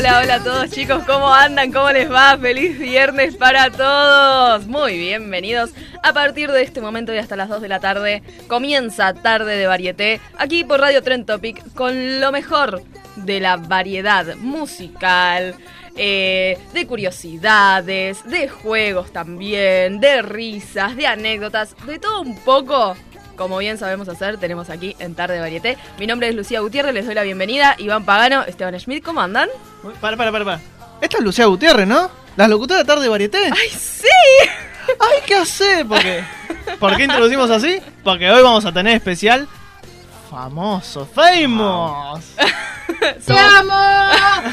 Hola, hola a todos chicos, ¿cómo andan? ¿Cómo les va? Feliz viernes para todos. Muy bienvenidos. A partir de este momento y hasta las 2 de la tarde comienza Tarde de Varieté aquí por Radio Trend Topic con lo mejor de la variedad musical. eh, de curiosidades, de juegos también, de risas, de anécdotas, de todo un poco como bien sabemos hacer, tenemos aquí en Tarde de Varieté. Mi nombre es Lucía Gutiérrez, les doy la bienvenida. Iván Pagano, Esteban Schmidt, ¿cómo andan? Para, para, para, para. Esta es Lucía Gutiérrez, ¿no? La locutora de tarde de varieté. ¡Ay, sí! Ay, ¿qué hace? ¿Por qué? ¿Por qué introducimos así? Porque hoy vamos a tener especial famoso, famous. ¡Te amo!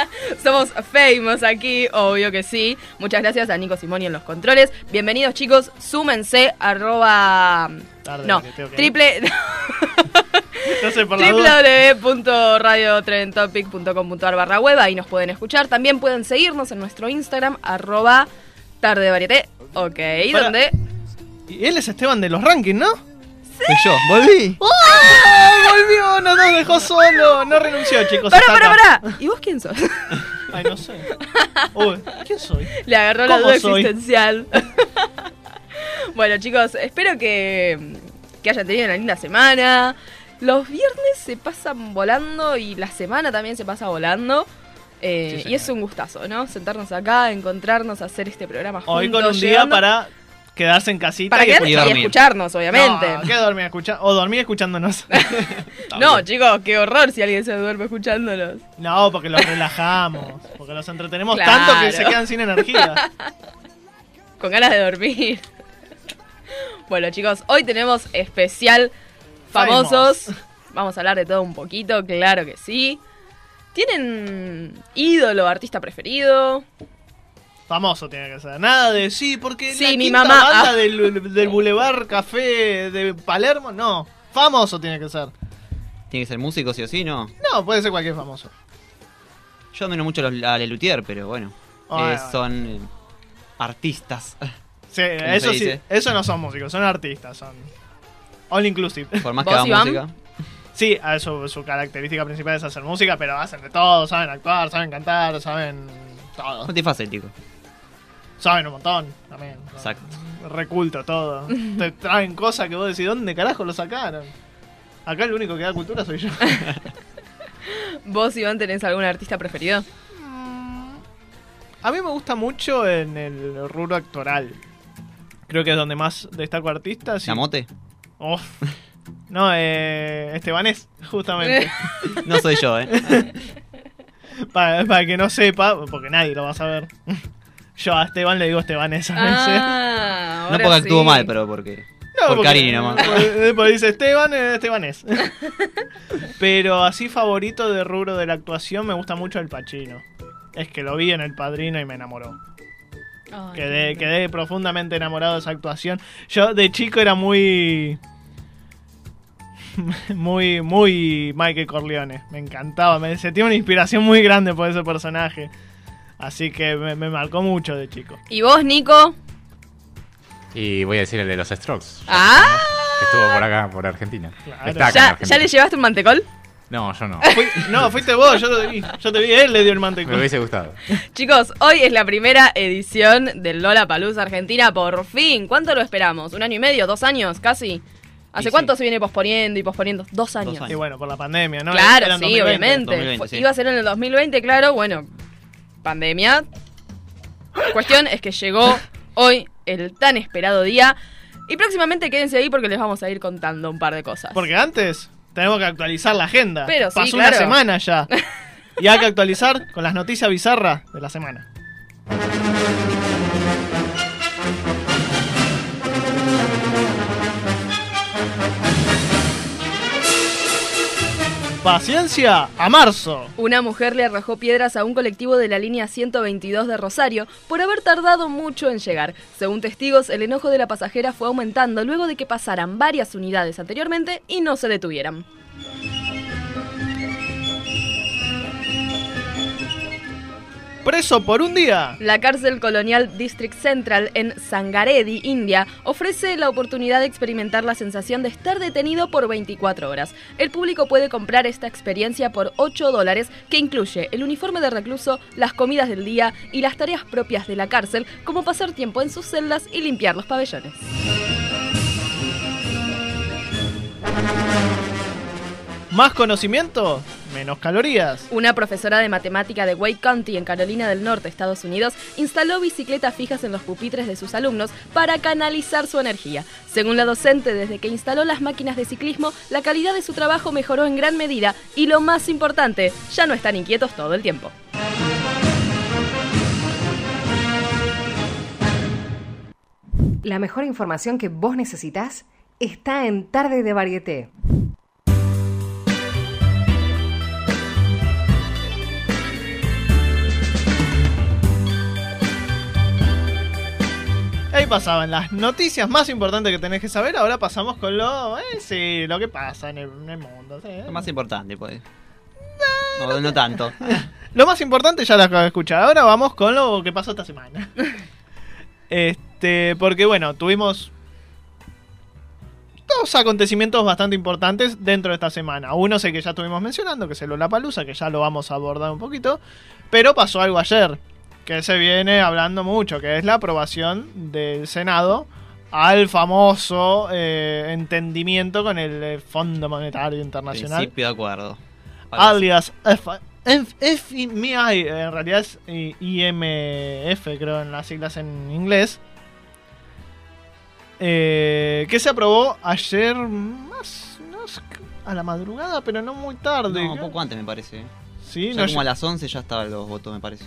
Somos famous aquí, obvio que sí. Muchas gracias a Nico Simoni en los controles. Bienvenidos chicos, súmense arroba... Tarde, No, triple... No sé, www.radiotrendtopic.com.ar barra web, ahí nos pueden escuchar. También pueden seguirnos en nuestro Instagram, arroba tarde de varieté. Ok, Para- donde... Y él es Esteban de los rankings, ¿no? Soy yo, volví. ¡Ay, volvió! No nos dejó solo. No renunció, chicos. ¡Para, está para, acá. para! ¿Y vos quién sos? Ay, no sé. Uy, ¿quién soy? Le agarró la ¿Cómo duda soy? existencial. bueno, chicos, espero que, que hayan tenido una linda semana. Los viernes se pasan volando y la semana también se pasa volando. Eh, Sí, y es un gustazo, ¿no? Sentarnos acá, encontrarnos, hacer este programa juntos. Hoy con un día para quedarse en casita para y quedarnos y escucharnos, obviamente. No, ¿qué dormir escucha O dormir escuchándonos. No, chicos, qué horror si alguien se duerme escuchándonos. No, porque los relajamos. Porque los entretenemos Claro. tanto que se quedan sin energía. Con ganas de dormir. Bueno, chicos, hoy tenemos especial famosos. Famous. Vamos a hablar de todo un poquito, claro que sí. ¿Tienen ídolo, artista preferido? Famoso tiene que ser. Nada de sí, porque Sí, la mi quinta mamá- banda ah. del, del Boulevard Café de Palermo, no. Famoso tiene que ser. Tiene que ser músico sí o sí, ¿no? No, puede ser cualquier famoso. Yo menos mucho a los- a Lelutier, pero bueno. Eh, son eh, artistas. Sí, ¿Cómo eso sí, eso no son músicos, son artistas, son all inclusive. Por más que ¿Vos, hagan música. Sí, a su, su característica principal es hacer música, pero hacen de todo, saben actuar, saben cantar, saben todo. Multifácil, chico. Saben un montón también. Exacto. Reculto todo. Te traen cosas que vos decís, ¿dónde carajo lo sacaron? Acá el único que da cultura soy yo. ¿Vos, Iván, tenés algún artista preferido? A mí me gusta mucho en el rubro actoral. Creo que es donde más destaco artistas. y- ¿La mote? Oh. No, eh, Estebanés, justamente. No soy yo, ¿eh? para, para que no sepa, porque nadie lo va a saber. Yo a Esteban le digo Estebanés a veces. Ah, No porque actúo sí. mal, pero porque. No, por porque- cariño nomás. Porque porque dice Esteban, eh, Estebanés. Pero así favorito de rubro de la actuación me gusta mucho el Pachino. Es que lo vi en El Padrino y me enamoró. Quedé, lindo. quedé profundamente enamorado de esa actuación. Yo de chico era muy. Muy, muy Michael Corleone. Me encantaba. Me sentía una inspiración muy grande por ese personaje. Así que me, me marcó mucho de chico. ¿Y vos, Nico? Y voy a decir el de los Strokes. ¡Ah! Que estuvo por acá, por Argentina. Claro. Está acá en ¿Ya, Argentina. ¿Ya le llevaste un mantecol? No, yo no. Fui- no, fuiste vos, yo te vi. Yo te vi, él le dio el mantecón. Me hubiese gustado. Chicos, hoy es la primera edición del Lola Palusa Argentina, por fin. ¿Cuánto lo esperamos? ¿Un año y medio? ¿Dos años? ¿Casi? ¿Hace Y cuánto sí. se viene posponiendo y posponiendo? Dos años. años. Y bueno, por la pandemia, ¿no? Claro, sí, 2020. obviamente. 2020, Fue- sí. Iba a ser en el 2020, claro. Bueno, pandemia. Cuestión es que llegó hoy el tan esperado día. Y próximamente quédense ahí porque les vamos a ir contando un par de cosas. Porque antes tenemos que actualizar la agenda. Pero sí, Pasó claro. una semana ya. Y hay que actualizar con las noticias bizarras de la semana. Paciencia a marzo. Una mujer le arrojó piedras a un colectivo de la línea 122 de Rosario por haber tardado mucho en llegar. Según testigos, el enojo de la pasajera fue aumentando luego de que pasaran varias unidades anteriormente y no se detuvieran. Preso por un día. La cárcel colonial District Central en Sangaredi, India, ofrece la oportunidad de experimentar la sensación de estar detenido por 24 horas. El público puede comprar esta experiencia por 8 dólares, que incluye el uniforme de recluso, las comidas del día y las tareas propias de la cárcel, como pasar tiempo en sus celdas y limpiar los pabellones. Más conocimiento, menos calorías. Una profesora de matemática de Wake County en Carolina del Norte, Estados Unidos, instaló bicicletas fijas en los pupitres de sus alumnos para canalizar su energía. Según la docente, desde que instaló las máquinas de ciclismo, la calidad de su trabajo mejoró en gran medida y lo más importante, ya no están inquietos todo el tiempo. La mejor información que vos necesitas está en Tarde de Varieté. Ahí pasaban las noticias más importantes que tenés que saber. Ahora pasamos con lo, eh, sí, lo que pasa en el, en el mundo. sí. Lo más importante, pues. No, no tanto. Lo más importante ya lo acabo de escuchar. Ahora vamos con lo que pasó esta semana. Este, porque bueno, tuvimos dos acontecimientos bastante importantes dentro de esta semana. Uno sé que ya estuvimos mencionando, que es el Lollapalooza, que ya lo vamos a abordar un poquito, pero pasó algo ayer que se viene hablando mucho, que es la aprobación del Senado al famoso eh, entendimiento con el eh, Fondo Monetario Internacional Principio de acuerdo. Ahora alias F- F- FMI, en realidad es IMF, creo en las siglas en inglés, eh, que se aprobó ayer más, sé, a la madrugada, pero no muy tarde. No, un poco antes me parece. Sí, no como a las 11 ya estaban los votos, me parece.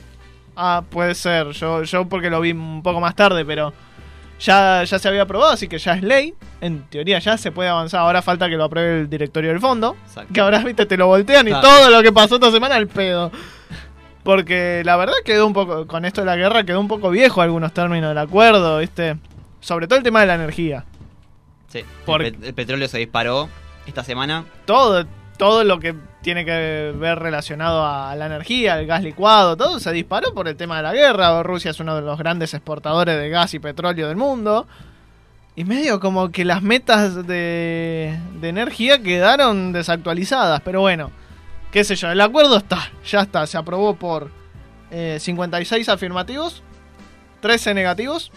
Ah, puede ser, yo, yo porque lo vi un poco más tarde, pero ya, ya se había aprobado, así que ya es ley. En teoría ya se puede avanzar, ahora falta que lo apruebe el directorio del fondo. Exacto. Que ahora, viste, te lo voltean y Claro. todo lo que pasó esta semana al pedo. Porque la verdad quedó un poco, con esto de la guerra, quedó un poco viejo algunos términos del acuerdo, viste. Sobre todo el tema de la energía. Sí. Por- El, pet- el petróleo se disparó esta semana. Todo, todo lo que tiene que ver relacionado a la energía, el gas licuado, todo se disparó por el tema de la guerra. Rusia es uno de los grandes exportadores de gas y petróleo del mundo. Y medio como que las metas de, de energía quedaron desactualizadas. Pero bueno, qué sé yo, el acuerdo está, ya está, se aprobó por eh, 56 afirmativos, 13 negativos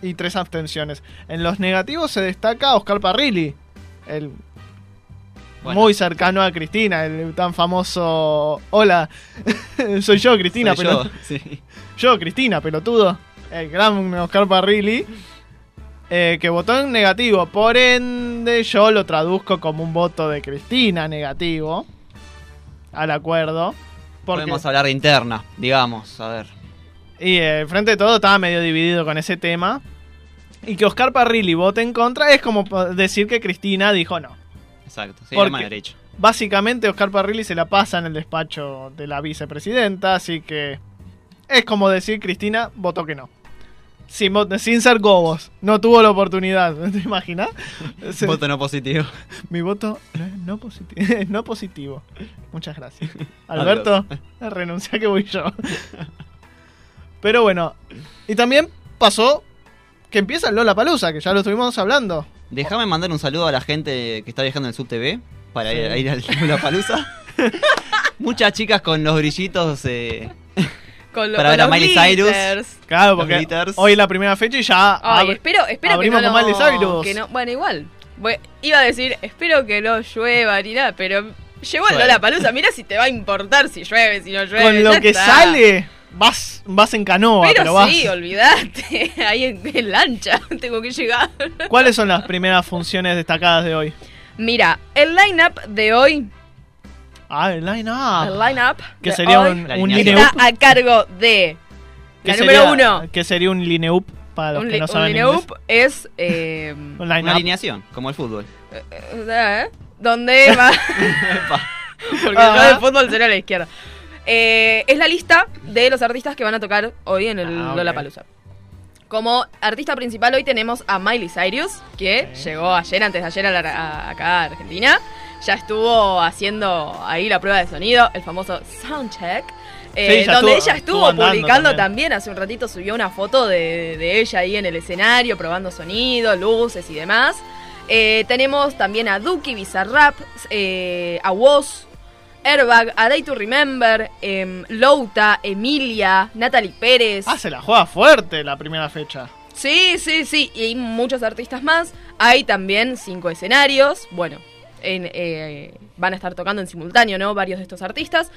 y 3 abstenciones. En los negativos se destaca Oscar Parrilli, el Bueno, muy cercano a Cristina, el tan famoso Hola, soy yo Cristina, soy pero yo, sí. yo, Cristina, pelotudo. El gran Oscar Parrilli. eh, que votó en negativo. Por ende, yo lo traduzco como un voto de Cristina negativo. Al acuerdo. Porque, Podemos hablar de interna, digamos, a ver. y eh, frente de todo estaba medio dividido con ese tema. Y que Oscar Parrilli vote en contra es como decir que Cristina dijo no. Exacto, sí, Porque- derecha. Básicamente Oscar Parrilli se la pasa en el despacho de la vicepresidenta, así que es como decir Cristina votó que no. Sin, sin ser gobos, no tuvo la oportunidad, ¿te imaginas? Voto no positivo. Mi voto no es no positivo. es no positivo. Muchas gracias. Alberto, renuncia que voy yo. Pero bueno, y también pasó que empieza el Lola Palusa, que ya lo estuvimos hablando. Déjame mandar un saludo a la gente que está viajando en el SubTV para Sí. ir, a ir al La Palusa. Muchas chicas con los brillitos. eh, Con lo- Para con ver a los Miley Cyrus. Claro, porque glitters. hoy es la primera fecha y ya. Ay, ab- espero, espero que no con lo- Miley Cyrus. que no- bueno, igual. Voy- iba a decir, espero que no llueva ni nada, pero llegó el. Lola Palusa. Mira si te va a importar si llueve, si no llueve. con lo que está. sale, vas, vas en canoa, pero, Pero, vas. sí, olvídate. Ahí en, en lancha tengo que llegar. ¿Cuáles son las primeras funciones destacadas de hoy? Mira, el line-up de hoy, Ah, el line up. el line-up que de sería hoy un, un lineup. está a cargo de ¿Qué la sería- número uno. Que sería un lineup para los Un, que no un saben line-up inglés. es... eh, Un Una line-up. alineación, como el fútbol. eh, donde va... Porque Ajá. yo de fútbol será a la izquierda. Eh, es la lista de los artistas que van a tocar hoy en el Ah, ok. Lollapalooza. Como artista principal hoy tenemos a Miley Cyrus, que llegó ayer, antes de ayer a la- a- acá a Argentina. Ya estuvo haciendo ahí la prueba de sonido, el famoso soundcheck. eh, Sí, donde estuvo- ella estuvo, publicando también. también. hace un ratito subió una foto de, de ella ahí en el escenario probando sonido, luces y demás. Eh, tenemos también a Duki, Bizarrap, eh, a Woz, Airbag, A Day to Remember, em, Louta, Emilia, Natalie Pérez. Ah, se la juega fuerte la primera fecha. Sí, sí, sí. Y hay muchos artistas más. Hay también cinco escenarios. Bueno, en, eh, van a estar tocando en simultáneo, ¿no? Varios de estos artistas.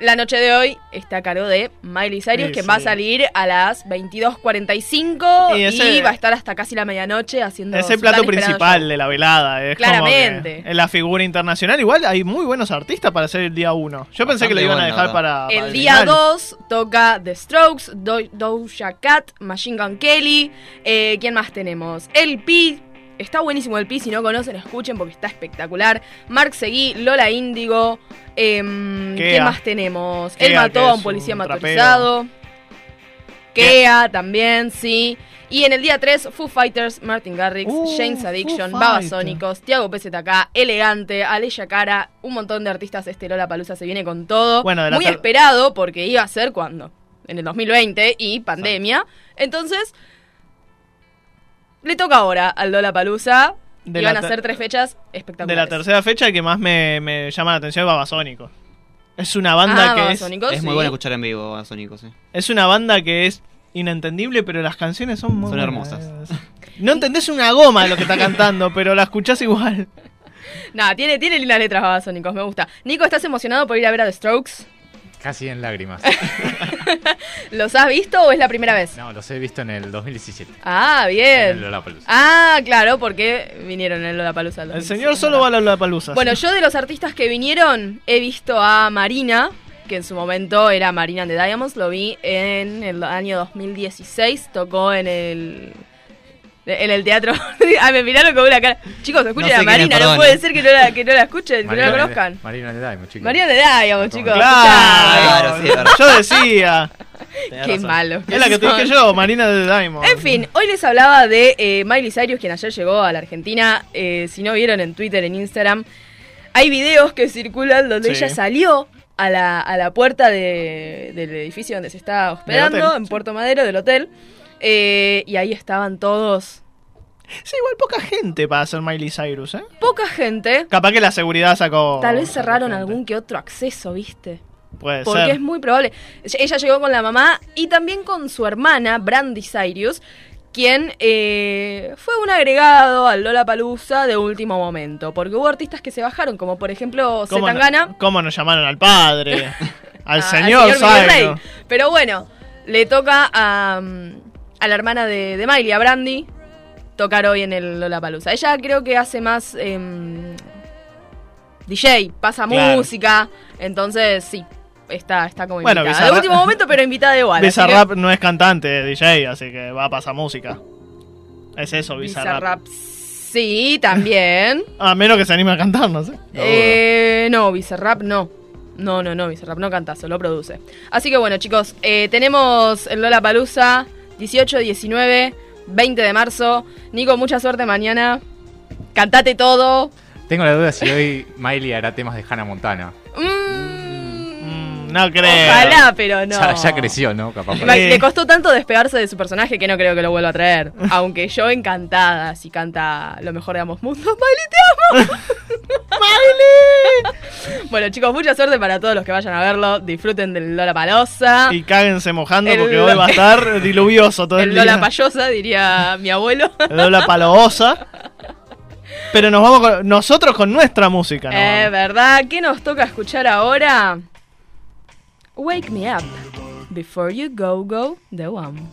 La noche de hoy está a cargo de Miley Cyrus, Sí, que sí. va a salir a las 22.45 Y y, ese- va a estar hasta casi la medianoche haciendo Es el plato principal de la velada. Es Claramente. Como que es la figura internacional. Igual hay muy buenos artistas para hacer el día 1. Yo pensé que lo iban a dejar ¿no? para. para El día final. 2 toca The Strokes, Do- Doja Cat, Machine Gun Kelly. eh, ¿Quién más tenemos? El P. Está buenísimo el P. Si no conocen, escuchen porque está espectacular. Mark Seguí, Lola Índigo. Kea. ¿Quién más tenemos? Él mató a un policía un motorizado. Kea también, sí. Y en el día 3, Foo Fighters, Martin Garrix, Uh, James Addiction, Babasónicos, Tiago PZK, Elegante, Alesia Cara, un montón de artistas. Este Lola Palusa se viene con todo. Bueno, de la Muy esperado porque iba a ser cuando? En el 2020 y pandemia. Entonces, le toca ahora al Lola Palusa. De Y van a ser tres fechas De espectaculares. la tercera fecha, el que más me, me llama la atención es Babasónico. Es una banda Ah, que es, Es sí. muy bueno escuchar en vivo a Sónico, sí. es una banda que es inentendible, pero las canciones son muy Son buenas. hermosas. No entendés una goma de lo que está cantando, pero la escuchás igual. Nah, tiene, tiene lindas letras Babasónicos, me gusta. Nico, ¿estás emocionado por ir a ver a The Strokes? Casi en lágrimas. ¿Los has visto o es la primera vez? No, los he visto en el 2017. Ah, En el bien. Lollapalooza. Ah, claro, porque vinieron en Lollapalooza. El señor solo va a la palusa. Bueno, yo de los artistas que vinieron he visto a Marina, que en su momento era Marina and the Diamonds, lo vi en el año 2016, tocó en el en el teatro. ah, me miraron con una cara. Chicos, escuchen No sé a Marina, no puede ser que no la, que no la escuchen, que no la conozcan. de- Marina de Diamond, chicos. Marina Diamonds, chicos. Claro, Claro, sí, verdad. yo decía. Qué razón. malo. Es la que te dije yo, Marina de Diamond. En fin, hoy les hablaba de eh, Miley Cyrus, quien ayer llegó a la Argentina. Eh, si no vieron en Twitter, en Instagram, hay videos que circulan donde Sí. ella salió a la, a la puerta de- del edificio donde se está hospedando, hotel, en sí. Puerto Madero, del hotel. Eh, y ahí estaban todos. Sí, igual poca gente para hacer Miley Cyrus, ¿eh? Poca gente. Capaz que la seguridad sacó. Tal vez cerraron gente. algún que otro acceso, ¿viste? Puede Porque ser. es muy probable. Ella llegó con la mamá y también con su hermana, Brandy Cyrus, quien eh, fue un agregado al Lola Palusa de último momento. Porque hubo artistas que se bajaron, como por ejemplo ¿Cómo, Zetangana. no- ¿Cómo nos llamaron al padre? al a- señor, Rey. Cyrus. Pero bueno, le toca a, mm, a la hermana de, de Miley, a Brandy, tocar hoy en el Lola Palusa. Ella creo que hace más em, DJ, pasa Claro. música, entonces sí. Está, está como Bueno, invitada. De Bizarrap- último momento, pero invitada igual. así que- Bizarrap no es cantante, es DJ, así que va a pasar música. Es eso, Bizarrap. Bizarrap. Sí, también. A menos que se anime a cantar, no sé. eh, no, Bizarrap no. No, no, no, Bizarrap no canta, solo produce. Así que bueno, chicos, eh, tenemos el Lola Palusa 18, 19, 20 de marzo. Nico, mucha suerte mañana. Cantate todo. Tengo la duda si hoy Miley hará temas de Hannah Montana. Mm, no creo. Ojalá, pero no. Ya, ya creció, ¿no? Capaz. Le costó tanto despegarse de su personaje que no creo que lo vuelva a traer. Aunque yo encantada si canta lo mejor de ambos mundos. Miley, te amo. ¡Miley! Bueno, chicos, mucha suerte para todos los que vayan a verlo. Disfruten del Lola Palosa. Y cáguense mojando El- porque hoy va a estar diluvioso todo el, El día. Lola Payosa, diría mi abuelo. El Lola Paloosa. Pero nos vamos con- nosotros con nuestra música, ¿no? Eh, ¿verdad? ¿Qué nos toca escuchar ahora? Wake me up. Before you go, go, the one.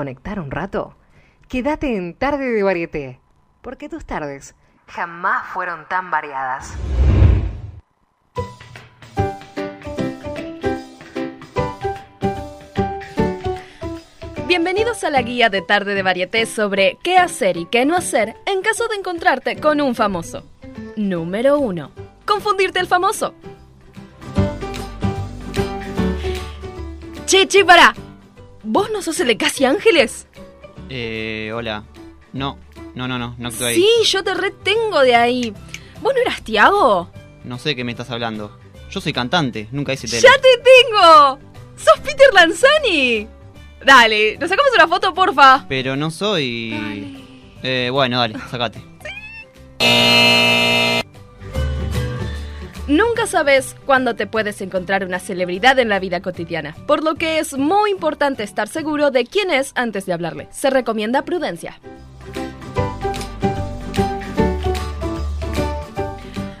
Desconectar un rato? Quédate en Tarde de Varieté, porque tus tardes jamás fueron tan variadas. Bienvenidos a la guía de tarde de varieté sobre qué hacer y qué no hacer en caso de encontrarte con un famoso. Número 1. Confundirte el famoso. Che, para. ¿Vos no sos el de Casi Ángeles? Eh, hola. No, no, no, no, no actúo ahí. Sí, yo te retengo de ahí. ¿Vos no eras Tiago? No sé qué me estás hablando. Yo soy cantante, nunca hice tele. ¡Ya te tengo! ¡Sos Peter Lanzani! Dale, nos sacamos una foto, porfa. Pero no soy... Eh, bueno, dale, sacate. Nunca sabes cuándo te puedes encontrar una celebridad en la vida cotidiana, por lo que es muy importante estar seguro de quién es antes de hablarle. Se recomienda prudencia.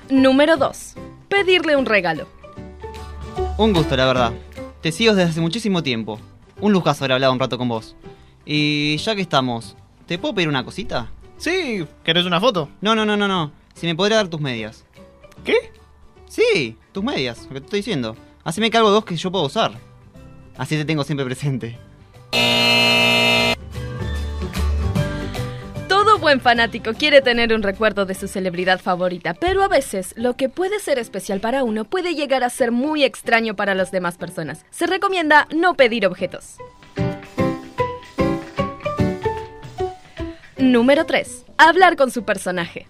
Número 2. Pedirle un regalo. Un gusto, la verdad. Te sigo desde hace muchísimo tiempo. Un lujazo haber hablado un rato con vos. Y ya que estamos, ¿te puedo pedir una cosita? Sí, ¿querés una foto? No, no, no, no, no. Si me podría dar tus medias. ¿Qué? Sí, tus medias, lo que te estoy diciendo. Así me cargo dos que yo puedo usar. Así te tengo siempre presente. Todo buen fanático quiere tener un recuerdo de su celebridad favorita, pero a veces lo que puede ser especial para uno puede llegar a ser muy extraño para las demás personas. Se recomienda no pedir objetos. Número 3. Hablar con su personaje.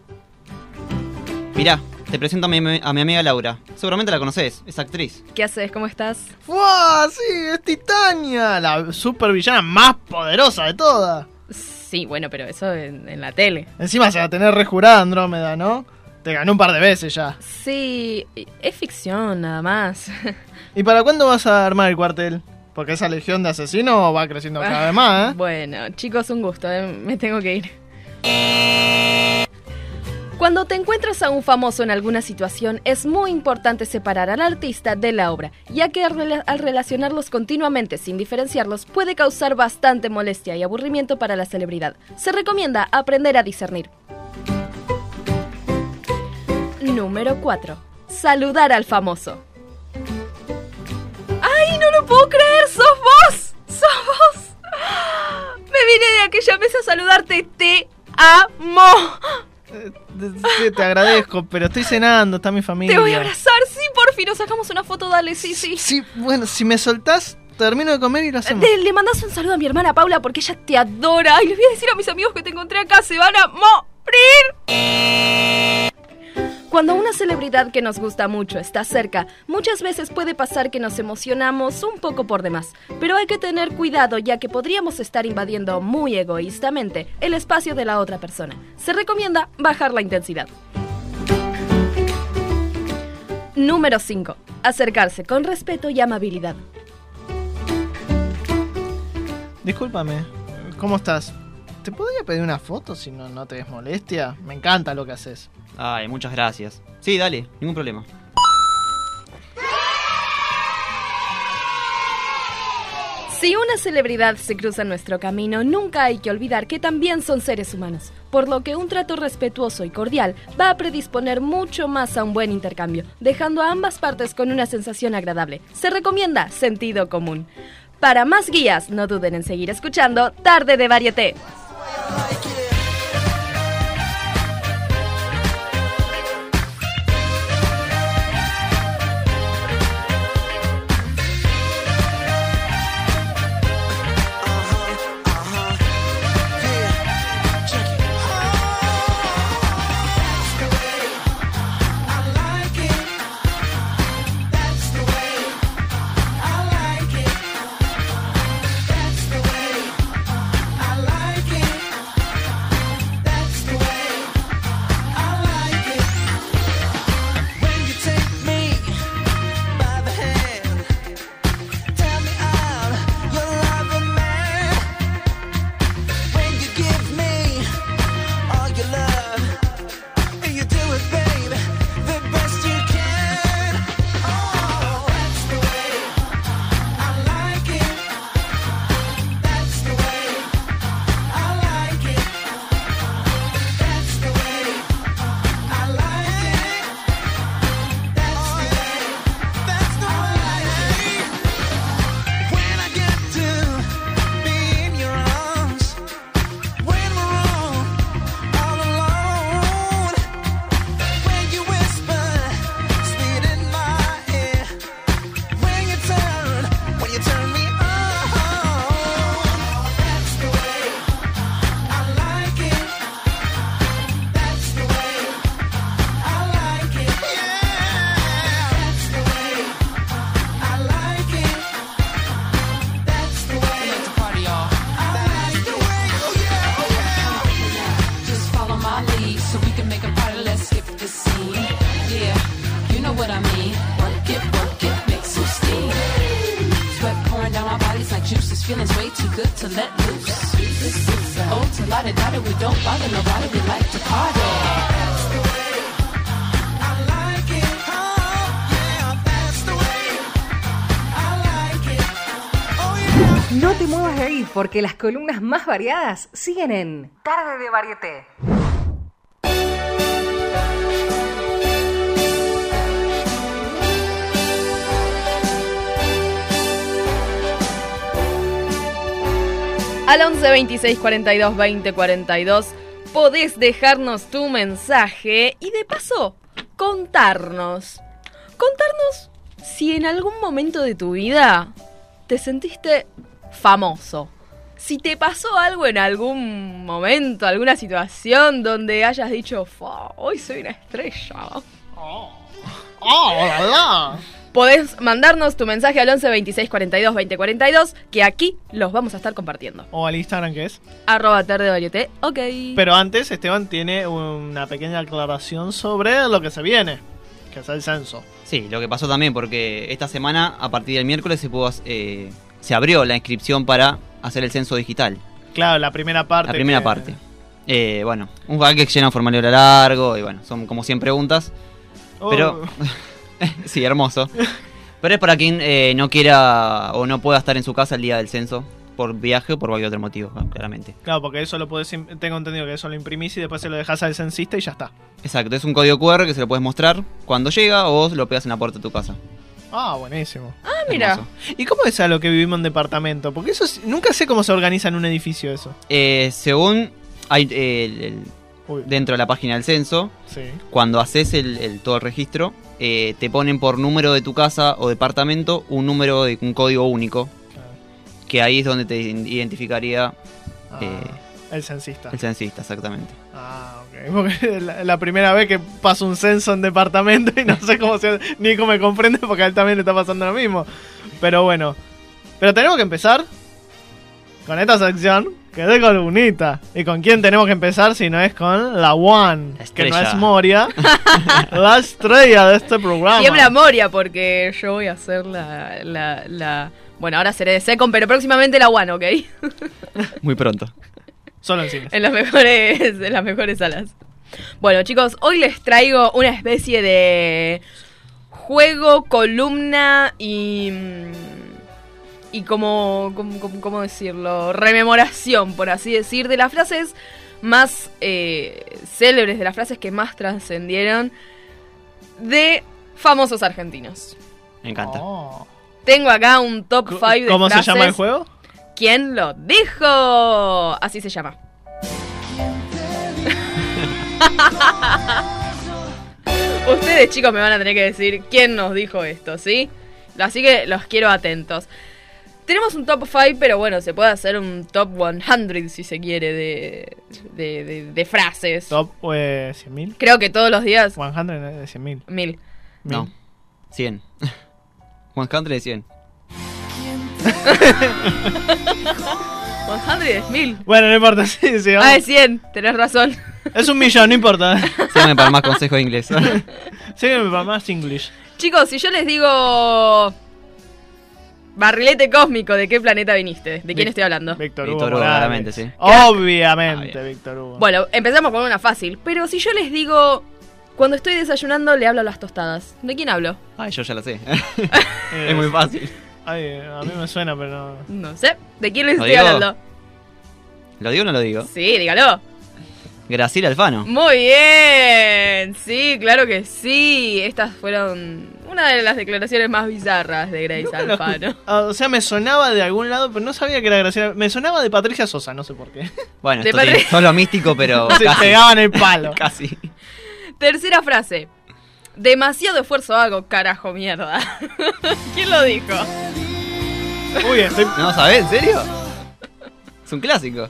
Mirá, te presento a mi, a mi amiga Laura. Seguramente la conoces, es actriz. ¿Qué haces? ¿Cómo estás? ¡Fua! Sí, es Titania, la supervillana más poderosa de todas. Sí, bueno, pero eso en, en la tele. Encima se va a tener rejurada Andrómeda, ¿no? Te ganó un par de veces ya. Sí, es ficción nada más. ¿Y para cuándo vas a armar el cuartel? Porque esa legión de asesinos va creciendo cada vez más, ¿eh? Bueno, chicos, un gusto, ¿eh? me tengo que ir. Cuando te encuentras a un famoso en alguna situación, es muy importante separar al artista de la obra, ya que al, rela- al relacionarlos continuamente sin diferenciarlos puede causar bastante molestia y aburrimiento para la celebridad. Se recomienda aprender a discernir. Número 4. Saludar al famoso. ¡Ay, no lo puedo creer! ¡Sos vos! ¡Sos vos! Me vine de aquella mesa a saludarte. ¡Te amo! Sí, te agradezco, pero estoy cenando, está mi familia. Te voy a abrazar, sí, por fin. Nos sacamos una foto, dale, sí, sí. Sí, bueno, si me soltás, termino de comer y lo hacemos. Le, le mandas un saludo a mi hermana Paula porque ella te adora. Y les voy a decir a mis amigos que te encontré acá, se van a morir. Cuando una celebridad que nos gusta mucho está cerca, muchas veces puede pasar que nos emocionamos un poco por demás, pero hay que tener cuidado ya que podríamos estar invadiendo muy egoístamente el espacio de la otra persona. Se recomienda bajar la intensidad. Número 5. Acercarse con respeto y amabilidad. Discúlpame, ¿cómo estás? ¿Te podría pedir una foto si no, no te des molestia? Me encanta lo que haces. Ay, muchas gracias. Sí, dale, ningún problema. Si una celebridad se cruza en nuestro camino, nunca hay que olvidar que también son seres humanos, por lo que un trato respetuoso y cordial va a predisponer mucho más a un buen intercambio, dejando a ambas partes con una sensación agradable. Se recomienda sentido común. Para más guías, no duden en seguir escuchando Tarde de Varieté. Porque las columnas más variadas siguen en Tarde de Varieté. Al 11 26 42 20 42 podés dejarnos tu mensaje y de paso contarnos. Contarnos si en algún momento de tu vida te sentiste famoso. Si te pasó algo en algún momento, alguna situación donde hayas dicho, "Fua, hoy soy una estrella. ¡Oh, la, la! Podés mandarnos tu mensaje al 11 26 42 20 42 que aquí los vamos a estar compartiendo. O al Instagram que es. Arroba tarde ok. Pero antes, Esteban tiene una pequeña aclaración sobre lo que se viene, que es el censo. Sí, lo que pasó también, porque esta semana, a partir del miércoles, se, pudo, eh, se abrió la inscripción para hacer el censo digital. Claro, la primera parte. La primera que- parte. Eh, bueno, un que llena un formulario largo y bueno, son como 100 preguntas. Oh, Pero, sí, hermoso. Pero es para quien eh, no quiera o no pueda estar en su casa el día del censo, por viaje o por cualquier otro motivo, claramente. Claro, porque eso lo puedes. Tengo entendido que eso lo imprimís y después se lo dejas al censista y ya está. Exacto, es un código QR que se lo puedes mostrar cuando llega o lo pegas en la puerta de tu casa. Ah, buenísimo. Ah, mira. Hermoso. ¿Y cómo es a lo que vivimos en departamento? Porque eso es- nunca sé cómo se organiza en un edificio eso. Eh, según hay eh, el- dentro de la página del censo, sí. cuando haces el, el- todo el registro, eh, te ponen por número de tu casa o departamento un número de un código único, Claro. que ahí es donde te identificaría Ah, Eh, el censista. el censista, exactamente. Ah. Porque es la, la primera vez que paso un censo en departamento y no sé cómo se. ni cómo me comprende porque a él también le está pasando lo mismo. Pero bueno. Pero tenemos que empezar con esta sección que es de columnita. ¿Y con quién tenemos que empezar si no es con la One? La que no es Moria. la estrella de este programa. Tiembla Moria porque yo voy a hacer la, la, la- Bueno, ahora seré de Secon, pero próximamente la One, ¿ok? Muy pronto. Solo en cines. en las mejores, en las mejores salas. Bueno, chicos, hoy les traigo una especie de juego, columna y. mm, y como, como, como- ¿cómo decirlo? Rememoración, por así decir, de las frases más eh, célebres, de las frases que más trascendieron de famosos argentinos. Me encanta. Oh. Tengo acá un top 5 de ¿Cómo se llama el juego? ¿Quién lo dijo? Así se llama. Ustedes chicos me van a tener que decir quién nos dijo esto, ¿sí? Así que los quiero atentos. Tenemos un top 5, pero bueno, se puede hacer un top 100 si se quiere de, de, de- de frases. Top eh, 100.000. Creo que todos los días... 100 de 100.000. Mil. No. 100. 100 de 100. 100 es mil. Bueno, no importa. Sí, sí, Ah, es 100, tenés razón. Es un millón, no importa. Síganme para más consejos de inglés. Sígueme para más English. Chicos, si yo les digo... Barrilete cósmico, ¿de qué planeta viniste? ¿De quién estoy hablando? Víctor Víctor Hugo, Hugo, Morales. claramente, sí. Obviamente, Ah, bien. Víctor Hugo. Bueno, empezamos con una fácil. Pero si yo les digo... Cuando estoy desayunando le hablo a las tostadas. ¿De quién hablo? Ay, yo ya lo sé. Eh, es muy fácil. Ay, a mí me suena, pero no. No sé. ¿De quién les ¿Lo estoy digo? hablando? ¿Lo digo o no lo digo? Sí, dígalo. Graciela Alfano. Muy bien. Sí, claro que sí. Estas fueron una de las declaraciones más bizarras de Grace Nunca Alfano. Ah, o sea, me sonaba de algún lado, pero no sabía que era Graciela. Me sonaba de Patricia Sosa, no sé por qué. Bueno, De esto tiene Patri- solo místico, pero Se casi. pegaban el palo. Casi. Tercera frase. Demasiado esfuerzo hago, carajo mierda. ¿Quién lo dijo? Uy, estoy. ¿No sabés? ¿En serio? Es un clásico.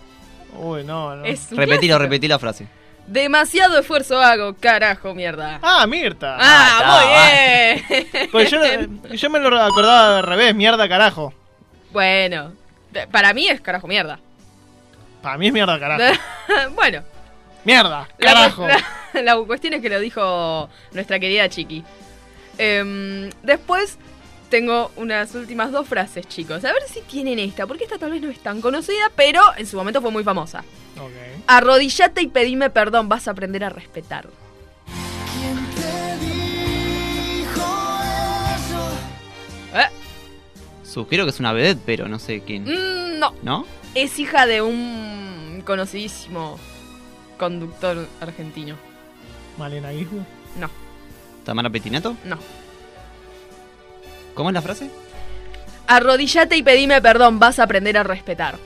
Uy, no, no. Es un Repetilo, clásico. repetí la frase. Demasiado esfuerzo hago, carajo mierda. Ah, Mirta. Ah, muy bien. Pues yo, yo me lo acordaba al revés, mierda carajo. Bueno, para mí es carajo mierda. Para mí es mierda carajo. bueno, Mierda, carajo. la- la cuestión es que lo dijo nuestra querida Chiqui. Em, después, tengo unas últimas dos frases, chicos. A ver si tienen esta, porque esta tal vez no es tan conocida, pero en su momento fue muy famosa. Ok. Arrodillate y pedime perdón, vas a aprender a respetar. ¿Eh? Sugiero que es una vedette, pero no sé quién. Mm, no, ¿No? es hija de un conocidísimo conductor argentino. Malena Guismo. No, ¿Tamara Petinato? no. ¿Cómo es la frase? Arrodillate y pedime perdón, vas a aprender a respetar.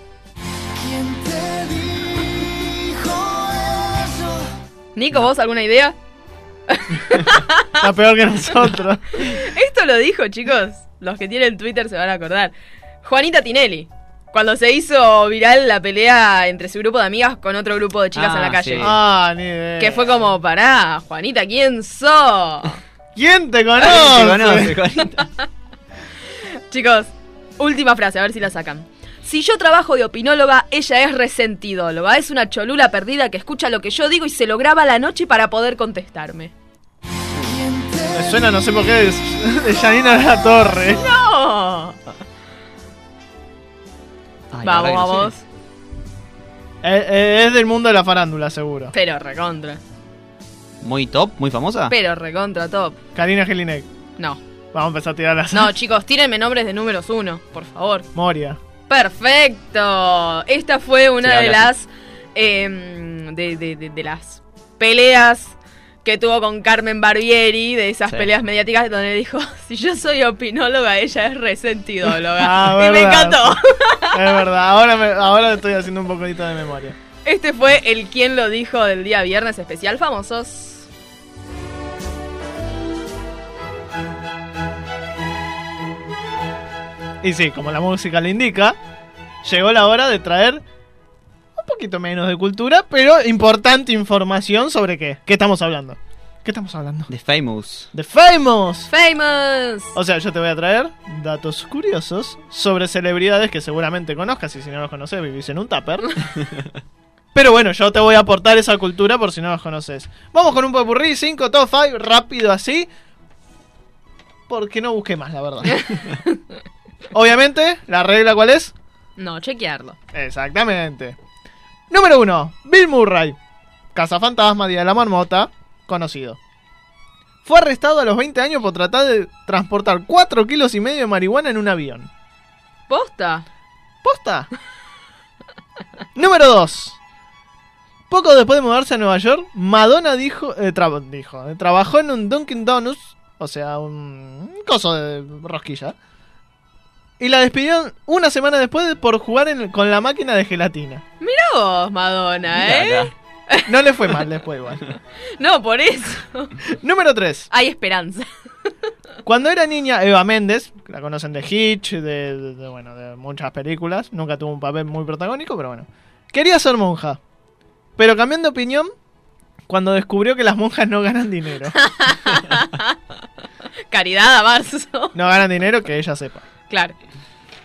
Nico, ¿vos alguna idea? Está peor que nosotros. Esto lo dijo, chicos. Los que tienen Twitter se van a acordar. Juanita Tinelli. Cuando se hizo viral la pelea entre su grupo de amigas con otro grupo de chicas Ah, en la calle. sí. Ah, ni idea. Que fue como, pará, Juanita, ¿quién sos? ¿Quién te conoce? te conoce, Juanita. Chicos, última frase, a ver si la sacan. Si yo trabajo de opinóloga, ella es resentidóloga. Es una cholula perdida que escucha lo que yo digo y se lo graba a la noche para poder contestarme. Me suena, no sé por qué, de Janina de la Torre. ¡No! Ay, vamos, sé. vamos. Eh, eh, es del mundo de la farándula, seguro. Pero recontra. Muy top, muy famosa. Pero recontra top. Karina Gelinek. No. Vamos a empezar a tirar las. No, chicos, tírenme nombres de números uno, por favor. Moria. Perfecto. Esta fue una Sí, de las em, de, de- de- de las peleas que tuvo con Carmen Barbieri, de esas Sí. peleas mediáticas donde dijo, si yo soy opinóloga, ella es resentidóloga. Ah, y me encantó. Es verdad, ahora, me- ahora estoy haciendo un poquito de memoria. Este fue el quien lo dijo del día viernes especial famosos. Y sí, como la música le indica, llegó la hora de traer poquito menos de cultura, pero importante información sobre qué. ¿Qué estamos hablando? ¿Qué estamos hablando? The Famous. The Famous. Famous. O sea, yo te voy a traer datos curiosos sobre celebridades que seguramente conozcas y si no los conoces vivís en un tupper. Pero bueno, yo te voy a aportar esa cultura por si no los conoces. Vamos con un popurrí, 5, top 5, rápido así. Porque no busqué más, la verdad. Obviamente, la regla cuál es? No, chequearlo. Exactamente. Número 1. Bill Murray. Cazafantasma, Día de la Marmota. Conocido. Fue arrestado a los 20 años por tratar de transportar 4 kilos y medio de marihuana en un avión. ¿Posta? ¿Posta? Número 2. Poco después de mudarse a Nueva York, Madonna dijo, eh, tra- dijo eh, trabajó en un Dunkin' Donuts, o sea, un, un coso de rosquilla, y la despidieron una semana después de- por jugar en- con la máquina de gelatina. Mira vos, Madonna, ¿eh? No le fue mal después igual. No, por eso. Número 3. Hay esperanza. Cuando era niña, Eva Méndez, la conocen de Hitch, de, de- de, bueno, de muchas películas, nunca tuvo un papel muy protagónico, pero bueno. Quería ser monja, pero cambió de opinión cuando descubrió que las monjas no ganan dinero. Caridad a marzo. No ganan dinero, que ella sepa. Claro.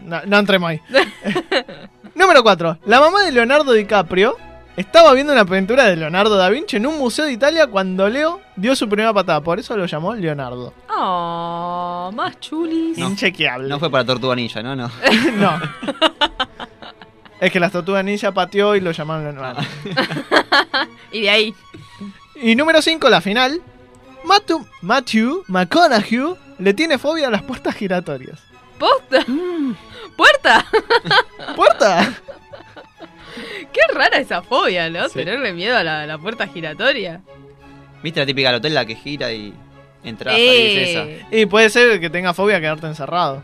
No, no entremos ahí. Número 4. La mamá de Leonardo DiCaprio estaba viendo una pintura de Leonardo da Vinci en un museo de Italia cuando Leo dio su primera patada. Por eso lo llamó Leonardo. Oh, más chulis. Inchequeable. No fue para Tortuga Ninja, ¿no? No. No. es que la tortuga ninja pateó y lo llamaron Leonardo. Y de ahí. Y número 5, la final. Matthew, Matthew McConaughey le tiene fobia a las puertas giratorias. ¿Posta? ¿Puerta? ¿Puerta? Qué rara esa fobia, ¿no? Sí. Tenerle miedo a la, la puerta giratoria. ¿Viste la típica del hotel la que gira y entra salís esa? Eh, Y puede ser que tenga fobia a quedarte encerrado.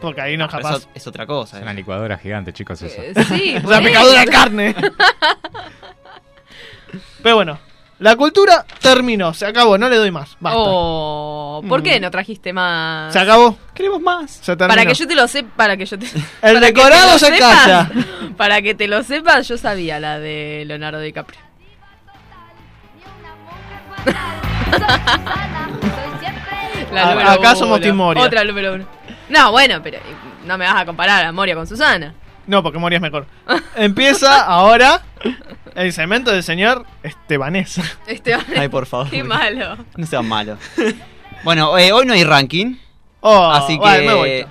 Porque ahí no es capaz. eso es otra cosa. Es eh. una licuadora gigante, chicos, eso. eh, sí. Una picadura de carne. Pero bueno, la cultura terminó, se acabó, no le doy más. Basta. Oh, ¿por qué Mm. no trajiste más? Se acabó. Queremos más. Se terminó. Para que yo te lo sepa, para que yo te... El para que te decorado lo se sepas, calla. Para que te lo sepas, yo sabía la de Leonardo DiCaprio. La número acá somos. Team Moria. Otra número uno. No, bueno, pero no me vas a comparar a Moria con Susana. No, porque Moria es mejor. Empieza ahora el segmento del señor Estebanés. Esteban, Ay, por favor. qué malo. No sean malos. Bueno, eh, hoy no hay ranking. Oh, Así que vale, me voy.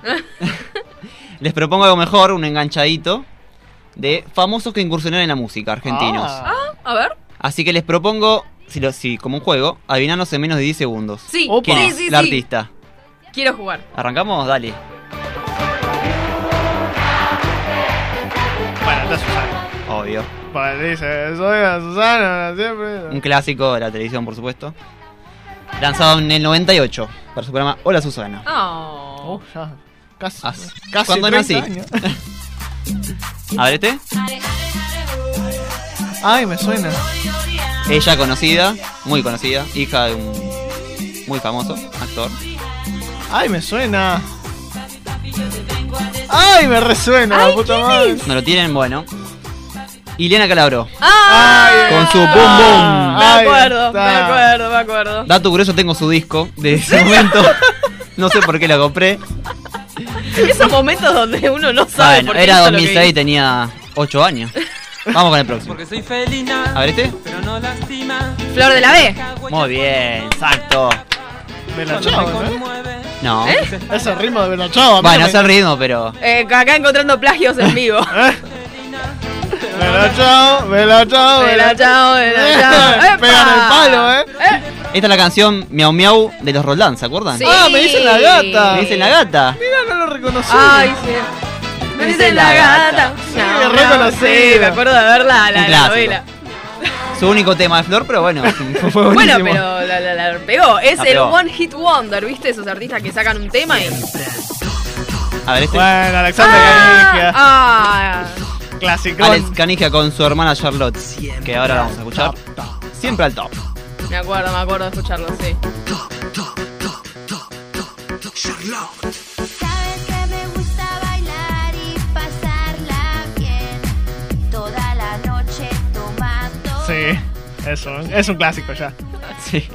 les propongo algo mejor, un enganchadito de famosos que incursionaron en la música, argentinos. Ah. A ver. Así que les propongo, si, lo, si como un juego, adivinarnos en menos de 10 segundos. Sí. ¿Quién sí, es sí, el sí. artista? Quiero jugar. ¿Arrancamos? Dale. Bueno, está Susana. Obvio. Dice, soy Susana, siempre. Un clásico de la televisión, por supuesto. Lanzado en el 98 para su programa Hola Susana. Oh. Oh, ya. Casi. Ah, casi ¿cuándo 30 nací? años. A ver este. Ay, me suena. Ella conocida, muy conocida, hija de un muy famoso actor. Ay, me suena. Ay, me resuena, Ay, la puta ¿quién madre. es? ¿No lo tienen? Bueno. Ileana Calabro. ¡Ah! Con su boom boom. Me acuerdo, me acuerdo, me acuerdo. Dato curioso, tengo su disco de ese momento. No sé por qué lo compré. Esos momentos donde uno no sabe Bueno, por qué era hizo lo que 2006, hizo. tenía 8 años. Vamos con el próximo. Porque soy felina, A ver este. pero no lastima. Flor de la B. Muy bien, exacto. Me ¿no? conmueve. No. Ese ritmo de Bella Chao. a mí Bueno, no es el ritmo, pero. Eh, acá encontrando plagios en vivo. me- ¿Eh? Bella Chao, Bella Chao. Bella Chao, Bella Chao. Pegan el palo, ¿eh? Esta es la canción Miau Miau de los Roldán, ¿se acuerdan? Sí. Ah, me dicen la gata. Me dicen la gata. Mira, no lo reconocí. Ay, sí. Me dicen la gata. Sí, No, reconocido. sí, me acuerdo de ver la, la, novela. Su único tema de Flor, pero bueno, fue Bueno, pero la, la, la pegó. Es La el pegó. One Hit Wonder, ¿viste? Esos artistas que sacan un tema y. A ver, este. Bueno, Alexander Ah, ah. Clásico. Alex Canigia con su hermana Charlotte, que ahora la vamos a escuchar. Siempre al top. me acuerdo, me acuerdo de escucharlo, sí. Sabes que me gusta bailar y pasarla bien. Toda la noche tomando. Sí, eso. Es un clásico ya. Sí.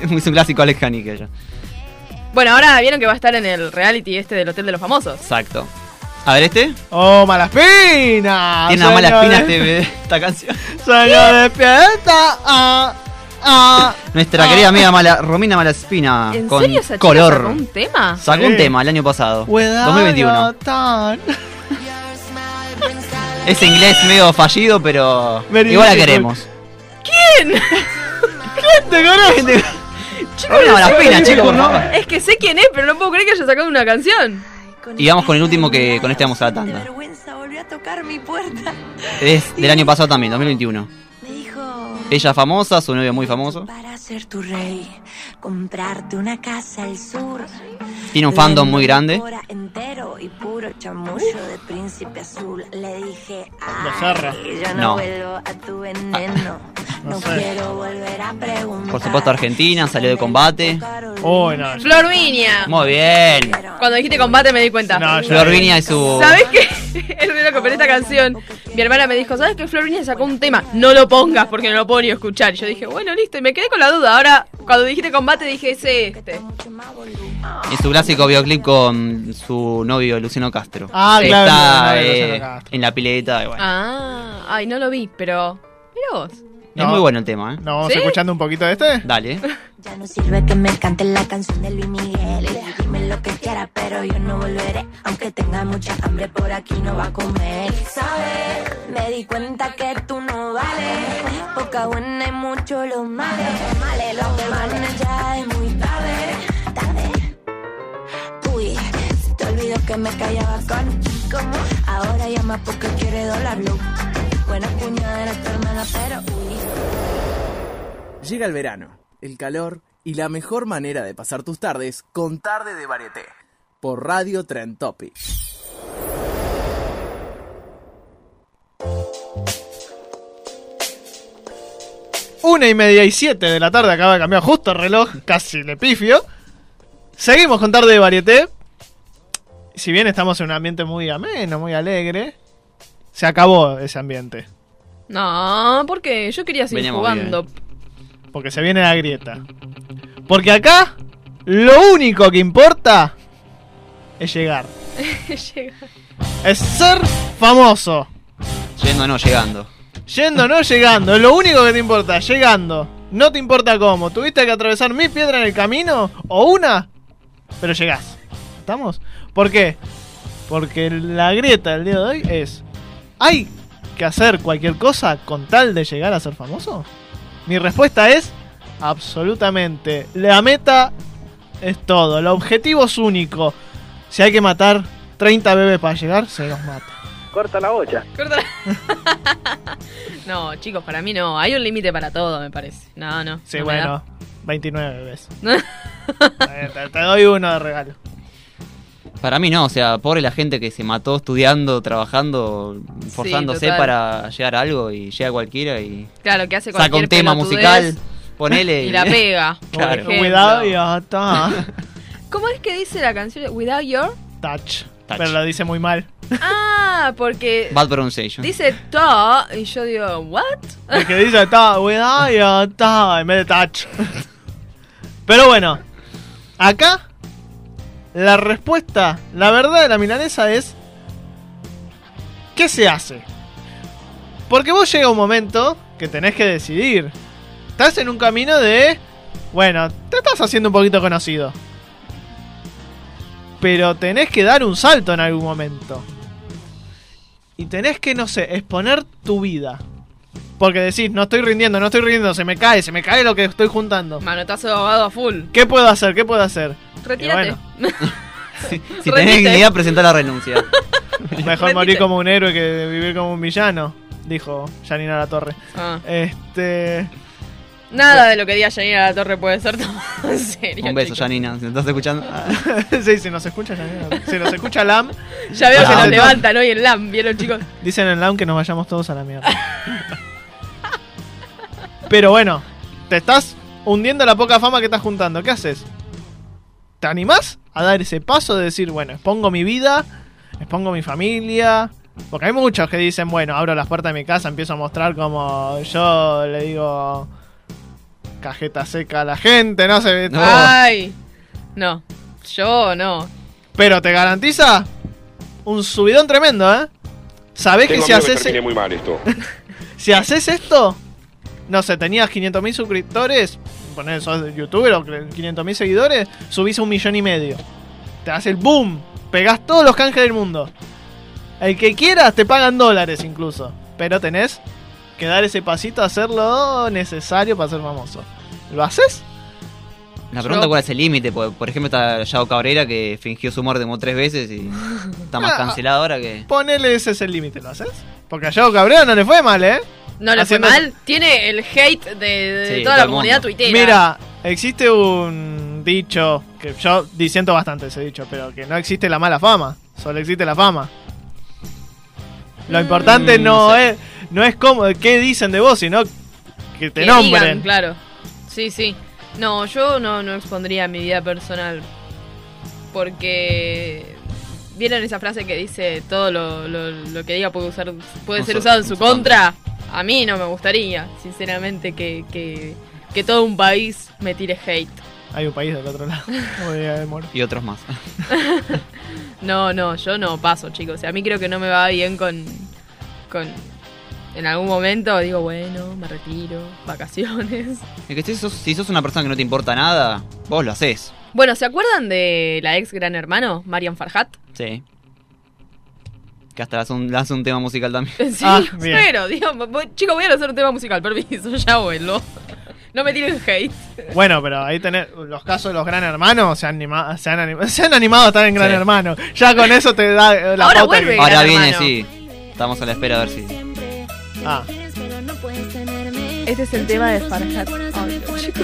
Es un clásico Alex Canigia ya. Bueno, ahora vieron que va a estar en el reality este del Hotel de los Famosos. Exacto. A ver, este. Oh, Malaspina. Tiene una mala espina de- este, esta canción. Señor despierta. Ah, ah. Nuestra querida amiga Mala, Romina Malaspina ¿En con serio esa chica color. sacó un tema? Sacó Sí. un tema el año pasado, Without 2021. your tongue. Ese inglés medio fallido, pero Very igual la difficult. queremos. ¿Quién? ¿Te conoces? Romina Malaspina, chicos, ¿no? Es que sé quién es, pero no puedo creer que haya sacado una canción. Y vamos con el último que con este vamos a la tanda. Es del año pasado también, 2021. Ella famosa, su novio muy famoso. Para ser tu rey, comprarte una casa al sur. Tiene un fandom muy grande. Hora entero y puro chamullo de príncipe azul. Le dije, Becerra. ay, yo no, No. vuelvo a tu veneno. No, No sé. quiero volver a preguntar. Por supuesto, Argentina, salió de combate. Uy, no. Flor Viña. Muy bien. Cuando dijiste combate me di cuenta. No, ya- Flor Viña y su. ¿Sabes qué? Es re loco, pero esta canción, mi hermana me dijo, ¿sabes que Flor Viña sacó un tema? No lo pongas porque no lo puedo ni escuchar. Y yo dije, bueno, listo, y me quedé con la duda. Ahora, cuando dijiste combate, dije, es este. Y su clásico videoclip con su novio Luciano Castro. Ah, Que claro, Está eh, en la pileta. y bueno. Ah, ay, no lo vi, pero. Mira vos. Es muy bueno el tema, ¿eh? ¿No vamos ¿Sí? escuchando un poquito de este? Dale. Ya no sirve que me cantes la canción de Luis Miguel. Lo que quieras, pero yo no volveré. Aunque tenga mucha hambre, por aquí no va a comer. ¿Sabes? Me di cuenta que tú no vales. Poca buena y mucho los males. Males, los demás ya es muy tarde. Tarde. Uy, se te olvidó que me callaba con. ¿Cómo? Ahora llama porque quiere dólar blue. Buena cuñada era tu hermana, pero uy. Llega el verano, el calor y la mejor manera de pasar tus tardes con Tarde de Varieté por Radio Trend Topic. Una y media y siete de la tarde, acaba de cambiar justo el reloj, casi le pifio. Seguimos con tarde de varieté. Si bien estamos en un ambiente muy ameno, muy alegre, se acabó ese ambiente. No, porque yo quería seguir Veníamos jugando. Porque se viene la grieta. Porque acá, lo único que importa es llegar. Llega. Es ser famoso. Yendo no, llegando. Yendo, no llegando. Es lo único que te importa, llegando. No te importa cómo. ¿Tuviste que atravesar mil piedras en el camino? ¿O una? pero llegás. ¿Estamos? ¿Por qué? Porque la grieta del día de hoy es, ¿hay que hacer cualquier cosa con tal de llegar a ser famoso? Mi respuesta es, absolutamente. La meta es todo, el objetivo es único. Si hay que matar 30 bebés para llegar, se los mata. Corta la bocha. Corta la- no, chicos, para mí no. Hay un límite para todo, me parece. No, no. Sí, no bueno, 29 bebés. Te, te doy uno de regalo. Para mí no, o sea, pobre la gente que se mató estudiando, trabajando, forzándose para llegar a algo y llega cualquiera y. Claro, que hace saca un tema musical, ponele Y la pega. Claro. ejemplo. Cuidado y ya está. ¿Cómo es que dice la canción? Without your. Touch. Touch. Pero lo dice muy mal. Ah, porque Bad pronunciation. dice to y yo digo, ¿what? El que dice está, cuidado y ya está, en vez de touch. Pero bueno, acá la respuesta, la verdad de la milanesa es ¿qué se hace? Porque vos llega un momento que tenés que decidir. Estás en un camino de bueno, te estás haciendo un poquito conocido. Pero tenés que dar un salto en algún momento. Y tenés que, no sé, exponer tu vida. Porque decís, no estoy rindiendo, no estoy rindiendo, se me cae, se me cae lo que estoy juntando. Manotazo de abogado a full. ¿Qué puedo hacer? ¿Qué puedo hacer? Retírate. Si Rendite. tenés dignidad, presenta la renuncia. Mejor morir como un héroe que vivir como un villano, dijo Janina La Torre. Ah. Este. Nada de lo que diga Janina La Torre puede ser tomado en serio. Un beso, chicos. Janina, si me estás escuchando. sí, si nos escucha Janina. Si nos escucha Lam. Ya veo que nos no. levantan hoy en LAM, ¿vieron chicos? Dicen en Lam que nos vayamos todos a la mierda. Pero bueno, te estás hundiendo la poca fama que estás juntando. ¿Qué haces? ¿Te animás a dar ese paso de decir, bueno, expongo mi vida, expongo mi familia? Porque hay muchos que dicen, bueno, abro las puertas de mi casa, empiezo a mostrar como yo le digo cajeta seca a la gente, no sé. Ay. No. Yo no. Pero te garantiza un subidón tremendo, ¿eh? Sabés que si que haces termine muy mal esto. si haces esto, no sé, tenías 500.000 suscriptores, poner sos youtuber o 500.000 seguidores, subís a un millón y medio. Te hace el boom, pegás todos los canjes del mundo. El que quieras te pagan dólares incluso, pero tenés que dar ese pasito a hacer lo necesario para ser famoso. ¿Lo haces? La pregunta Yo- cuál es el límite, porque por ejemplo está Yao Cabrera que fingió su muerte como tres veces y está más Ah. cancelado ahora que... Ponele ese es el límite, ¿lo haces? Porque a Yao Cabrera no le fue mal, ¿eh? No le Haciendo- fue mal. Tiene el hate de, de Sí, toda la comunidad tuitera. Mira, existe un dicho que yo disiento bastante ese dicho, pero que no existe la mala fama, solo existe la fama. Lo importante Mm, no, no sé. es no es cómo qué dicen de vos, sino que te Que nombren. digan, claro. Sí, sí. No, yo no, no expondría mi vida personal. Porque. ¿Vieron esa frase que dice todo lo, lo- lo que diga puede, usar, puede No ser usado en su contra. A mí no me gustaría, sinceramente, que, que, que todo un país me tire hate. Hay un país del otro lado. Como. Y otros más. No, no, yo no paso, chicos. O sea, a mí creo que no me va bien con. con en algún momento digo, bueno, me retiro, vacaciones. Es que si sos, si sos una persona que no te importa nada, vos lo haces. Bueno, ¿se acuerdan de la ex gran hermano, Marian Farhat? Sí. Que hasta lanza un, tema musical también. Sí, pero, digo, voy- chicos, voy a hacer un tema musical, permiso, ya vuelvo. No me tiren hate. Bueno, pero ahí tenés los casos de los Gran Hermanos, se han, anima- se han, anima- se han animado a estar en Gran Sí. Hermano. Ya con eso te da eh, la Ahora pauta vuelve que- Ahora viene, sí. Estamos a la espera a ver si. Ah. Este es el tema de Farhat. No, chicos.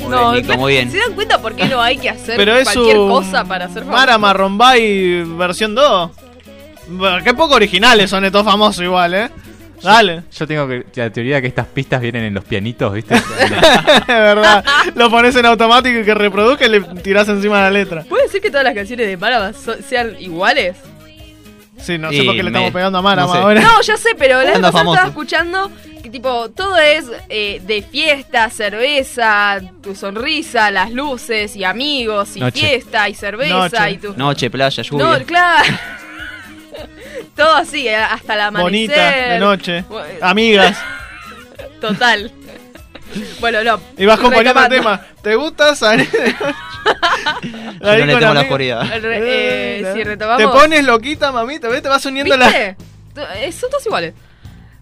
Muy No, bien, Nico, muy bien. ¿Se dan cuenta por qué no hay que hacer Pero es cualquier un cosa para hacer famoso? Mara Marrombay versión 2. Bueno, qué poco originales son estos famosos igual, ¿eh? Dale. Yo tengo que, la teoría que estas pistas vienen en los pianitos, ¿viste? Es verdad. Lo pones en automático y que reproduzca y le tirás encima la letra. ¿Puede ser que todas las canciones de Mara sean iguales? Sí, no sé por qué le me- estamos pegando a Mara no sé. ahora. No, ya sé, pero la vez pasada estaba escuchando que tipo, todo es eh, de fiesta, cerveza, tu sonrisa, las luces y amigos y Noche. fiesta y cerveza Noche. y tu... Noche, playa, lluvia. No, claro. todo así, eh, hasta el amanecer. Bonita, de noche. Amigas. Total. Bueno, no. Y vas componiendo el tema. ¿Te gusta salir de noche? Yo no le temo la oscuridad. Re- eh, si retomamos. Te pones loquita, mamita, ¿ves? Te vas uniendo la. ¿Viste? Eh, Son todos iguales.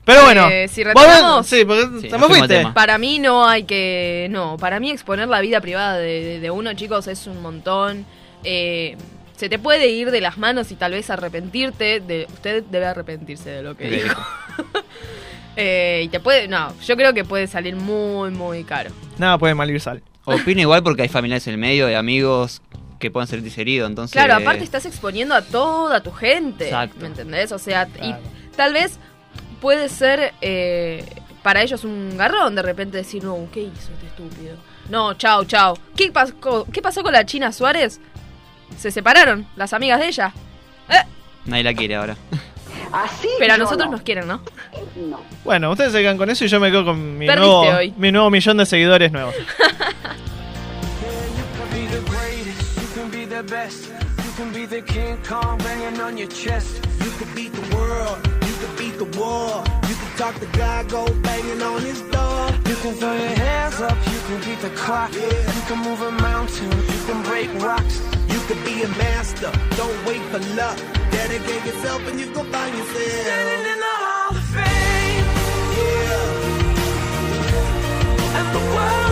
Pero bueno. Eh, si vos retomamos- ven- Sí, porque Sí, fuiste. Para mí no hay que. No, para mí exponer la vida privada de, de- de uno, chicos, es un montón. Eh, se te puede ir de las manos y tal vez arrepentirte. De, usted debe arrepentirse de lo que dijo. Eh, y te puede. No, yo creo que puede salir muy, muy caro. Nada puede mal ir sal. Opino igual porque hay familiares en el medio y amigos que pueden sentirse heridos, entonces... Claro, aparte estás exponiendo a toda tu gente. Exacto. ¿Me entendés? O sea, Claro. y tal vez puede ser eh, para ellos un garrón de repente decir, no, ¿qué hizo este estúpido? No, chao, chao. ¿Qué pasó, ¿Qué pasó con la China Suárez? Se separaron, las amigas de ella. Eh, Nadie la quiere ahora. pero a nosotros nos quieren, ¿no? Bueno, ustedes se quedan con eso y yo me quedo con mi, Perdiste nuevo, hoy. mi nuevo millón de seguidores nuevos. can can talk to God, go banging on his door. You can throw your hands up, you can beat the clock. You can move a mountain, you can break rocks. You could be a master, don't wait for luck. Dedicate yourself and you go find yourself. Standing in the Hall of Fame, Yeah, and the world's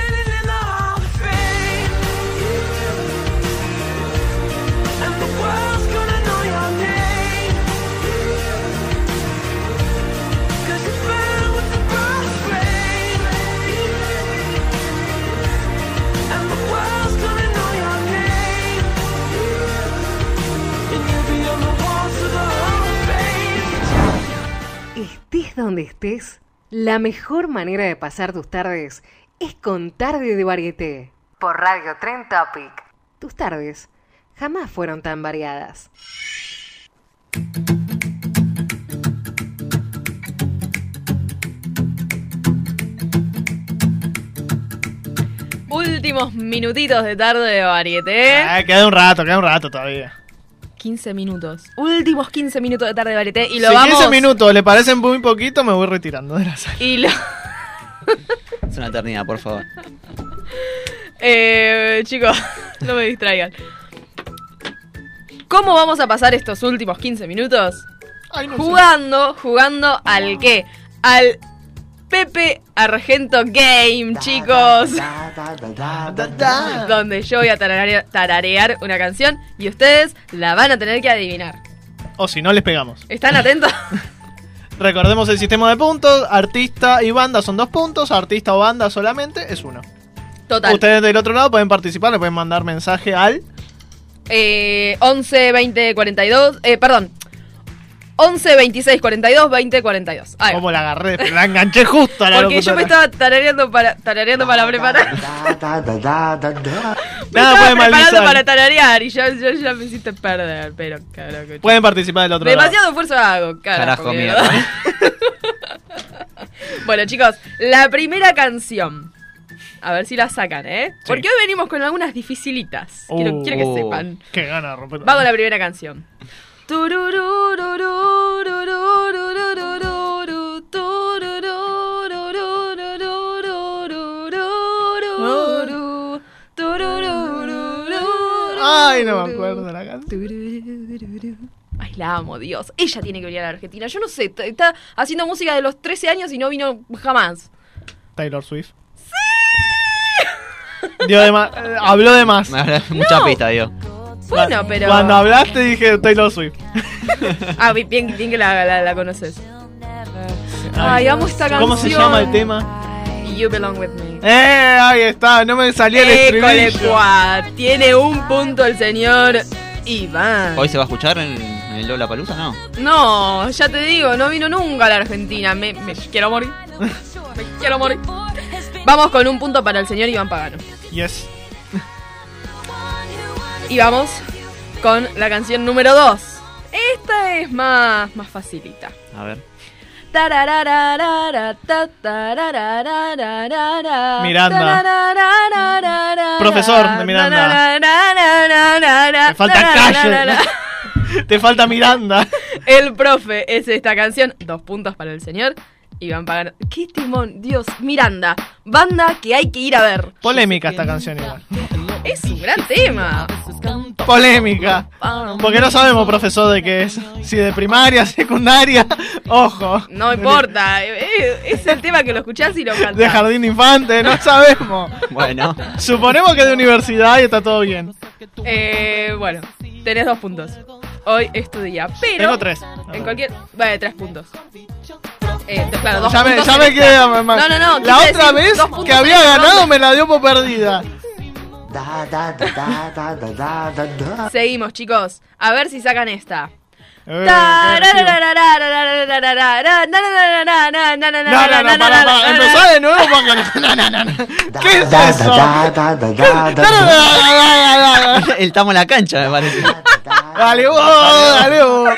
Estés donde estés, la mejor manera de pasar tus tardes es con Tarde de Varieté. Por Radio Tren Topic. Tus tardes jamás fueron tan variadas. Últimos minutitos de tarde de varieté. Ah, queda un rato, queda un rato todavía. 15 minutos. Últimos 15 minutos de tarde de varieté. Y lo si vamos. 15 minutos le parecen muy poquito, me voy retirando de la sala. Y lo. Es una eternidad, por favor. Eh, chicos, no me distraigan. ¿Cómo vamos a pasar estos últimos 15 minutos? Ay, no sé. Jugando, jugando al qué? Al Pepe Argento Game, chicos. Donde yo voy a tararear, tararear una canción y ustedes la van a tener que adivinar. O si no, les pegamos. ¿Están atentos? Recordemos el sistema de puntos. Artista y banda son dos puntos. Artista o banda solamente es uno. Total. Ustedes del otro lado pueden participar, le pueden mandar mensaje al. Eh, 11, 20, 42. Eh, perdón. 11, 26, 42, 20, 42. Ahí va. ¿Cómo la agarré? La enganché justo a la Porque yo me locutora. estaba tarareando para, tarareando para preparar. Nada me estaba preparando para tararear y yo, yo ya me hiciste perder, pero carajo. Pueden participar del otro Demasiado esfuerzo hago, carajo. Carajo, mierda. mierda. bueno, chicos, la primera canción. A ver si la sacan, ¿eh? Sí. Porque hoy venimos con algunas dificilitas. Quiero, Uh, quiero que sepan. Qué gana romper. Vamos a la primera canción. Ay, no me acuerdo de la canción. Ay, la amo, Dios. Ella tiene que venir a la Argentina. Yo no sé, está haciendo música de los 13 años y no vino jamás. Taylor Swift. Dio de más, eh, habló de más. Mucha No. pista, dio. Bueno, pero. Cuando hablaste dije Taylor Swift. Ah, bi- bien, bien que la, la, la conoces. Ay, amo esta canción. ¿Cómo se llama el tema? You Belong With Me. Eh, ahí está, no me salía el estribillo. Tiene un punto el señor Iván. ¿Hoy se va a escuchar en ¿En el Lola Palusa? No. No, ya te digo, no vino nunca a la Argentina. Me, me quiero morir. me quiero morir. Vamos con un punto para el señor Iván Pagano. Yes. Y vamos con la canción número 2. Esta es más, más facilita. A ver. Miranda. Profesor de Miranda. Te falta calle. Te falta Miranda. El profe es esta canción. Dos puntos para el señor. Iván Pagano. ¡Qué timón! Dios, Miranda. Banda que hay que ir a ver. Polémica esta canción igual. Es un gran tema. Polémica. Porque no sabemos, profesor, de qué es. Si de primaria, secundaria. Ojo. No importa. Es el tema que lo escuchás y lo cantás. De jardín de infante, no sabemos. Bueno. Suponemos que de universidad y está todo bien. Eh, bueno, tenés dos puntos. Hoy es tu día. Pero. Tengo tres. En cualquier. Vale, tres puntos. Eh, claro, dos Ya me, puntos ya me mamá. No, no, no. La otra decir vez que había ganado ronda. me la dio por perdida. Seguimos, chicos. A ver si sacan esta. Eh. Empezá de nuevo. ¿Qué es eso? El estamos en la cancha, me parece. Dale vos, dale vos.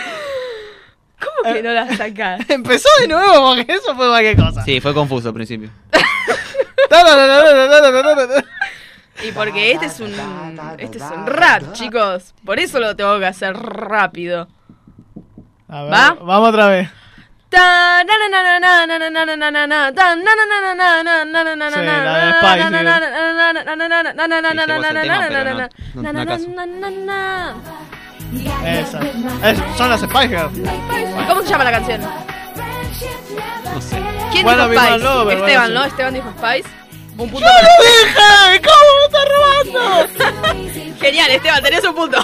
¿Cómo que no la sacás? Empezó de nuevo porque eso fue cualquier cosa. Sí, fue confuso al principio. Y porque este es un. Este es un rap, chicos. Por eso lo tengo que hacer rápido. A ver, ¿Va? Vamos otra vez. Son las Spice ¿Cómo se llama la canción? ¿Quién dijo Spice? Esteban, ¿no? Esteban dijo Spice. Un punto ¡Yo lo dije! ¿Cómo me estás robando? Genial, Esteban, tenés un punto.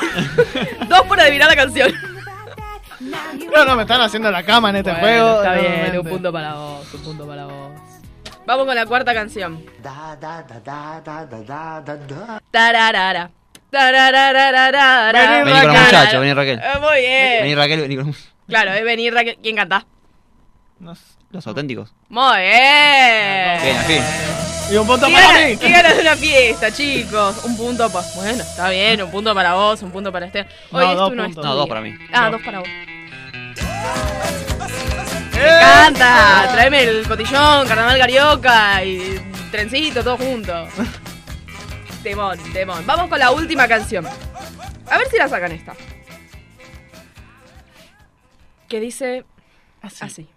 Dos por adivinar la canción. No, no, me están haciendo la cama en este Bueno, juego. Está bien, nuevamente. un punto para vos, un punto para vos. Vamos con la cuarta canción. Tararara. Tararararara. Vení, Vení con los muchachos, vení Raquel. Eh, Muy bien. Vení Raquel, vení con los, Claro, es venir Raquel. ¿Quién canta? No sé. los auténticos. Muy bien. Bien, fin. Y un punto ¿Qué para mí. qué ganas de una fiesta, chicos? Un punto para. Bueno, está bien, un punto para vos, un punto para Esteban. Hoy No, esto dos no es No, dos para mí. Ah, dos para vos. ¡Eh! Me encanta. Tráeme el cotillón, carnaval carioca y trencito, todo junto. Temón, temón. Vamos con la última canción. A ver si la sacan esta. Que dice así.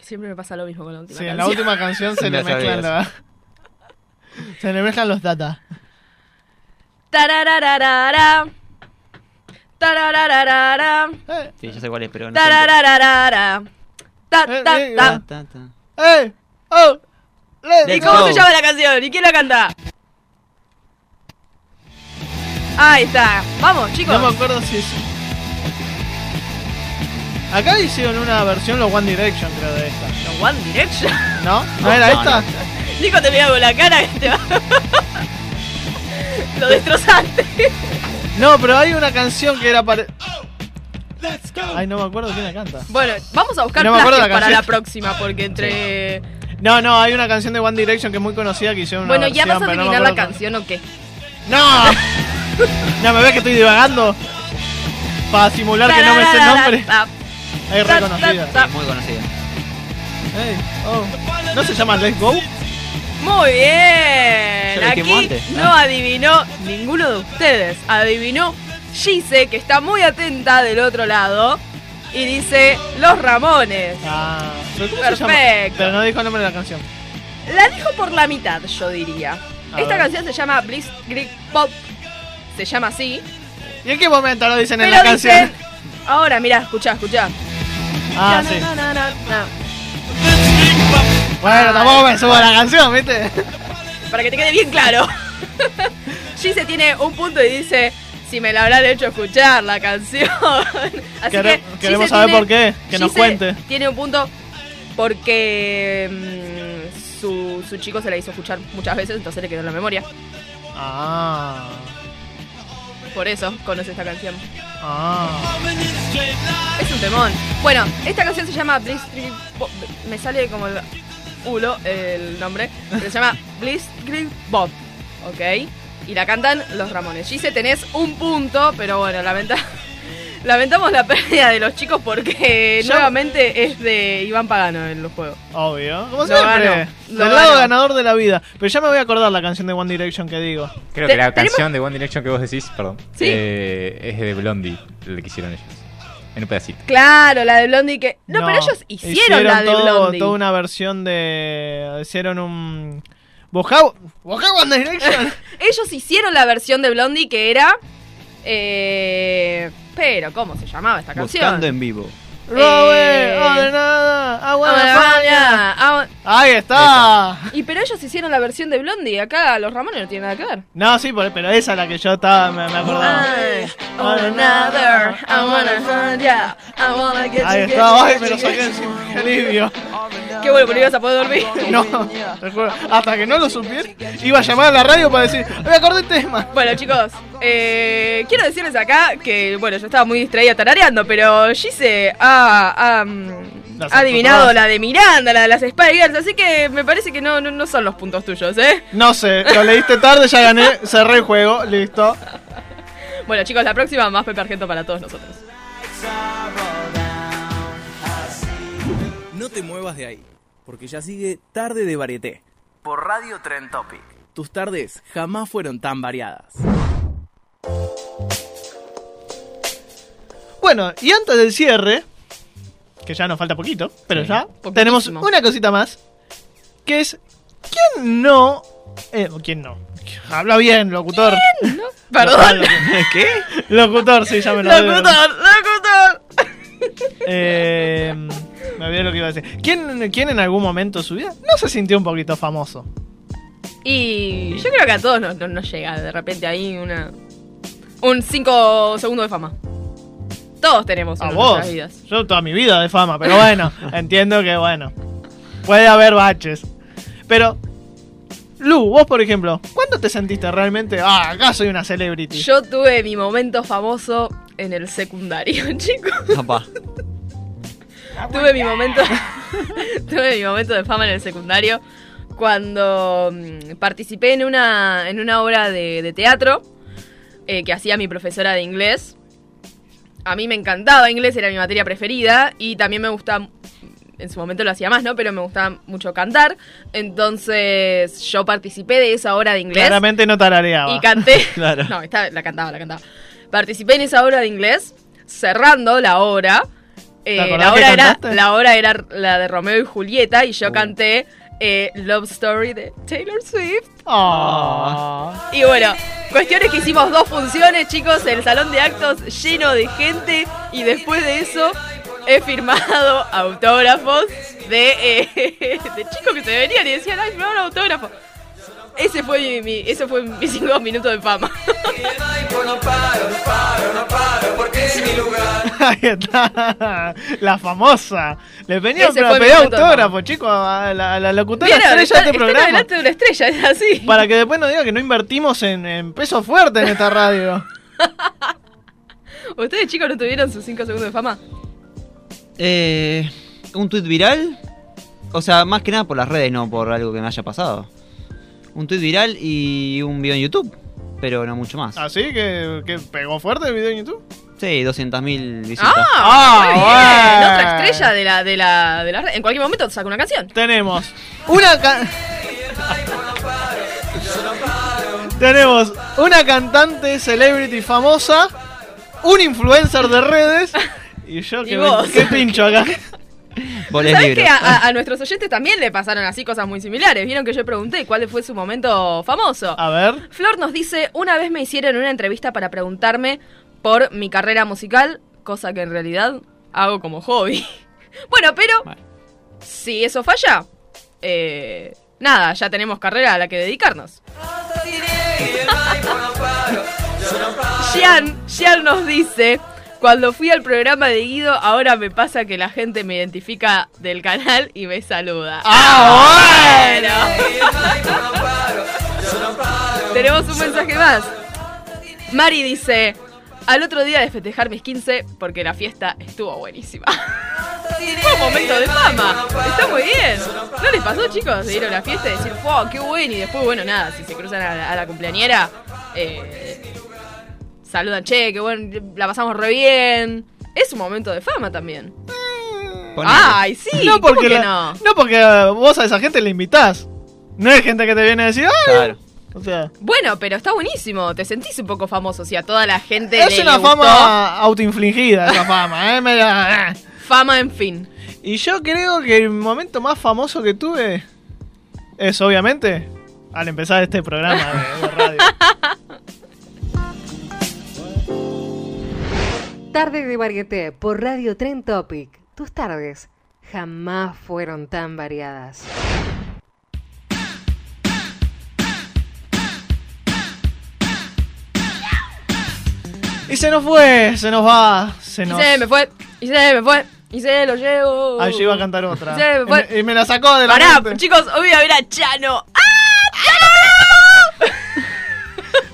Siempre me pasa lo mismo con la última Sí, en canción. la última canción se le sabía mezclan la- Se le mezclan los data. Tararararara. Tararararara. ¡Eh! Sí, ya sé cuál es, pero no sé. Tararararara. Ta, Eh, ta, eh, ta. Ta, ta, ta. ¡Eh! ¡Oh! ¡Let's ¿Y Let's cómo go. se llama la canción? ¿Y quién la canta? Ahí está. Vamos, chicos. No me acuerdo si es. Acá hicieron una versión los One Direction, creo, de esta. Los One Direction. ¿No? ¿No era no, esta? Nico te mira con la cara que te va. Lo destrozaste. No, pero hay una canción que era para. Ay, no me acuerdo quién la canta. Bueno, vamos a buscar No la para la próxima, porque entre. No, no, hay una canción de One Direction que es muy conocida que hicieron una Bueno, ¿ya vas a pero no adivinar la canción o qué? ¡No! No, me ves que estoy divagando. Para simular que no me sé el nombre. Es reconocida. Muy conocida. Oh. ¿No se llama Let's Go? Muy bien. Aquí no adivinó ninguno de ustedes. Adivinó Gise, que está muy atenta del otro lado. Y dice Los Ramones. Ah. Perfecto. Pero no dijo el nombre de la canción. La dijo por la mitad, yo diría. A Esta ver. canción se llama Bliss Greek Pop. Se llama así. ¿Y en qué momento lo dicen en la dicen. canción? Ahora, mirá, escuchá, escuchá. Ah, sí. Bueno, tampoco me subo a la canción, ¿viste? Para que te quede bien claro. Gise tiene un punto y dice. Si me la habrán hecho escuchar la canción. Así Quere- que queremos saber tiene- por qué, que nos cuente. Tiene un punto porque mm, su, su chico se la hizo escuchar muchas veces, entonces le quedó en la memoria. Ah. Por eso conoce esta canción. Ah. Es un temón. Bueno, esta canción se llama Bob. Me sale como el culo el nombre. pero se llama Blitzkrieg Bob. ¿Ok? Y la cantan los Ramones. Gise, tenés un punto, pero bueno, lamenta- lamentamos la pérdida de los chicos porque Yo- nuevamente es de Iván Pagano en los juegos. Obvio. Como Lo siempre. Del lado ganador de la vida. Pero ya me voy a acordar la canción de One Direction que digo. Creo que la tenemos- canción de One Direction que vos decís, perdón, Sí. eh, es de Blondie, la que hicieron ellos. En un pedacito. Claro, la de Blondie que. No, pero ellos hicieron, la de todo- Blondie. Toda una versión de. Hicieron un. Buscá One Direction. Ellos hicieron la versión de Blondie que era. Eh, pero, ¿cómo se llamaba esta canción? Buscando en vivo. Robe, Eh, oh, de nada. Wanna Ah, find ya. ya, ah, Ahí está. Y pero ellos hicieron la versión de Blondie. Acá los Ramones no tienen nada que ver. No, sí, pero esa es la que yo estaba, me, me acordaba. Another, I wanna find ya, I wanna get Ahí está, ay, me lo saqué encima, qué alivio. Qué bueno, porque ibas a poder dormir. No, hasta que no lo supiera, iba a llamar a la radio para decir, me acordé el tema. Bueno, chicos, eh, quiero decirles acá que, bueno, yo estaba muy distraída tarareando, pero Gise ha, ha, mm, ha adivinado la de Miranda, la de las Spy Girls, así que me parece que no, no, no son los puntos tuyos, ¿eh? No sé, lo leíste tarde, ya gané, cerré el juego, listo. Bueno, chicos, la próxima más Pepe Argento para todos nosotros. No te muevas de ahí, porque ya sigue Tarde de Varieté por Radio Trend Topic. Tus tardes jamás fueron tan variadas. Bueno, y antes del cierre, que ya nos falta poquito, pero Sí, ya, poquitísimo. tenemos una cosita más, que es, ¿quién no... Eh, ¿Quién no? Habla bien, locutor. ¿Quién no? Perdón. ¿Qué? Locutor, sí, ya me lo Locutor, locutor. Eh, me olvidé lo que iba a decir. ¿Quién, ¿Quién en algún momento de su vida no se sintió un poquito famoso? Y yo creo que a todos nos, nos- nos llega de repente ahí una un 5 segundos de fama. Todos tenemos A en vos. nuestras vidas. Yo toda mi vida de fama, pero bueno, entiendo que bueno. Puede haber baches. Pero, Lu, vos por ejemplo, ¿cuándo te sentiste realmente? Ah, acá soy una celebrity. Yo tuve mi momento famoso en el secundario, chicos. Papá. tuve mi momento tuve mi momento de fama en el secundario cuando mm, participé en una en una obra de, de teatro eh, que hacía mi profesora de inglés a mí me encantaba inglés era mi materia preferida y también me gustaba en su momento lo hacía más, ¿no? Pero me gustaba mucho cantar. Entonces yo participé de esa obra de inglés. Claramente no tarareaba. Y canté. Claro. No, esta- la cantaba, la cantaba. Participé en esa obra de inglés, cerrando la obra. Eh, ¿Te acordás la, obra era? Uh. la obra era la de Romeo y Julieta y yo canté eh, Love Story de Taylor Swift. Y bueno, cuestiones que hicimos dos funciones, chicos, el salón de actos lleno de gente y después de eso he firmado autógrafos de, eh, de chicos que se venían y decían, ay, firmame un autógrafo. Ese fue mi, mi- ese fue mis cinco minutos de fama. Ahí está. La famosa. Le venía a pedir autógrafo, chicos, a la, a la locutora Vieron, estrella de este programa. delante de una estrella, es así. Para que después no diga que no invertimos en, en peso fuerte en esta radio. ¿Ustedes chicos no tuvieron sus 5 segundos de fama? Eh, ¿Un tuit viral? O sea, más que nada por las redes, no por algo que me haya pasado. Un tuit viral y un video en YouTube, pero no mucho más. ¿Así? ¿Que, que pegó fuerte el video en YouTube? Sí, 200.000 visitas. Ah, muy bien. bueno. Otra estrella de la, de la, de la red. En cualquier momento saca una canción. Tenemos una Tenemos una cantante celebrity famosa, un influencer de redes y yo Y que, que pincho acá. ¿Sabes que a, a- a nuestros oyentes también le pasaron así cosas muy similares? Vieron que yo pregunté cuál fue su momento famoso. A ver. Flor nos dice, una vez me hicieron una entrevista para preguntarme por mi carrera musical, cosa que en realidad hago como hobby. bueno, pero si eso falla, eh, nada, ya tenemos carrera a la que dedicarnos. Jean, Jean nos dice, cuando fui al programa de Guido, ahora me pasa que la gente me identifica del canal y me saluda. ¡Ah, bueno! Tenemos un mensaje más. Mari dice, al otro día de festejar mis 15, porque la fiesta estuvo buenísima. Fue un momento de fama. Está muy bien. ¿No les pasó, chicos, de ir a la fiesta y decir, wow, qué bueno? Y después, bueno, nada, si se cruzan a la, a la cumpleañera, eh, saludan, che, qué bueno, la pasamos re bien. Es un momento de fama también. Ay, sí, no ¿cómo porque, que la- no? porque vos a esa gente le invitás. No es gente que te viene a decir, ¡ay! Claro. O sea, Bueno, pero está buenísimo. Te sentís un poco famoso. Si a toda la gente es le, una le gustó, fama autoinfligida, esa fama, ¿eh? Media, eh. fama en fin. Y yo creo que el momento más famoso que tuve es, obviamente, al empezar este programa de, de radio. Tarde de Varieté por Radio Tren Topic. Tus tardes jamás fueron tan variadas. Y se nos fue, se nos va, se Y nos... se me fue, y se me fue, y se lo llevo. Ahí yo iba a cantar otra. Y se me Y fue. me, y me la sacó de la Pará, mente. chicos, hoy voy a ver a Chano. ¡Ah!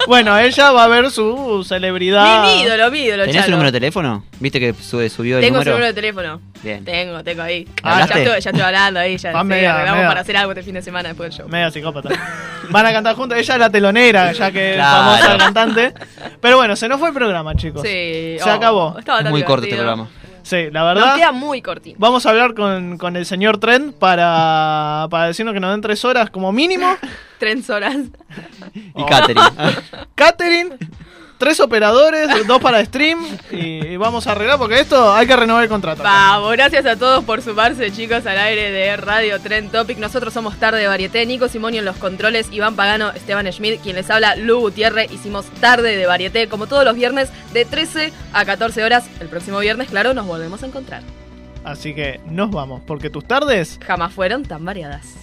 Bueno, ella va a ver su celebridad. Mi ídolo, mi ídolo, ¿Tenés su número de teléfono? ¿Viste que sube- subió el Tengo su número? número de teléfono. Bien. Tengo, tengo ahí. ¿Le Ya hablaste? estoy, ya estoy hablando ahí, ya Va sí, media- arreglamos media- para hacer algo este fin de semana después del show. Media psicópata. Van a cantar juntos. Ella es la telonera, ya que es Claro. famosa cantante. Pero bueno, se nos fue el programa, chicos. Sí. Se oh, acabó. Estaba Es tan muy corto este divertido. programa. Sí, la Nos verdad. queda muy cortito. Vamos a hablar con, con el señor Trent para, para decirnos que nos den tres horas como mínimo. Tres horas. Y Catherine. Catering, tres operadores, dos para stream. Y, vamos a arreglar porque esto hay que renovar el contrato. Vamos, gracias a todos por sumarse, chicos, al aire de Radio Trend Topic. Nosotros somos Tarde de Varieté, Nico Simonio en los controles, Iván Pagano, Esteban Schmidt, quien les habla, Lu Gutiérrez. Hicimos Tarde de Varieté, como todos los viernes, de 13 a 14 horas. El próximo viernes, claro, nos volvemos a encontrar. Así que nos vamos, porque tus tardes Jamás fueron tan variadas.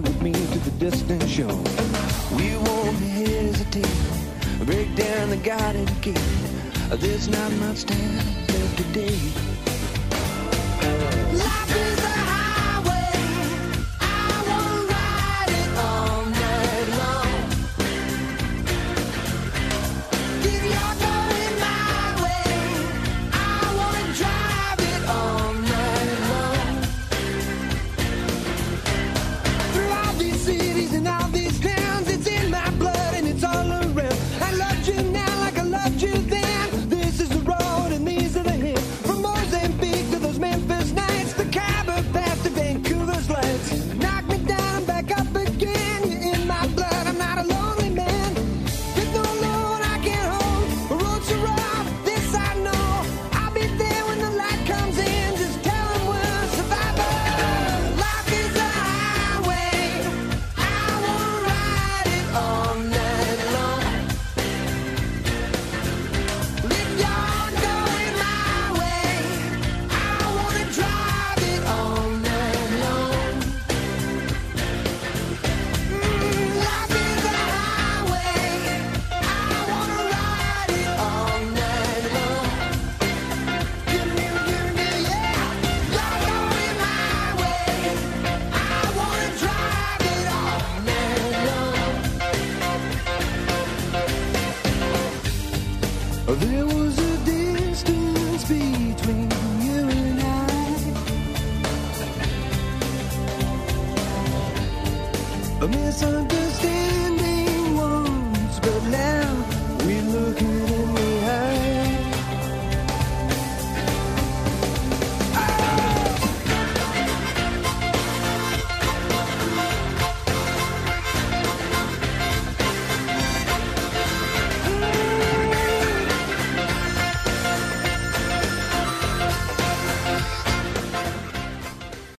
With me to the distant shore. We won't hesitate, break down the garden gate. There's not much time left today.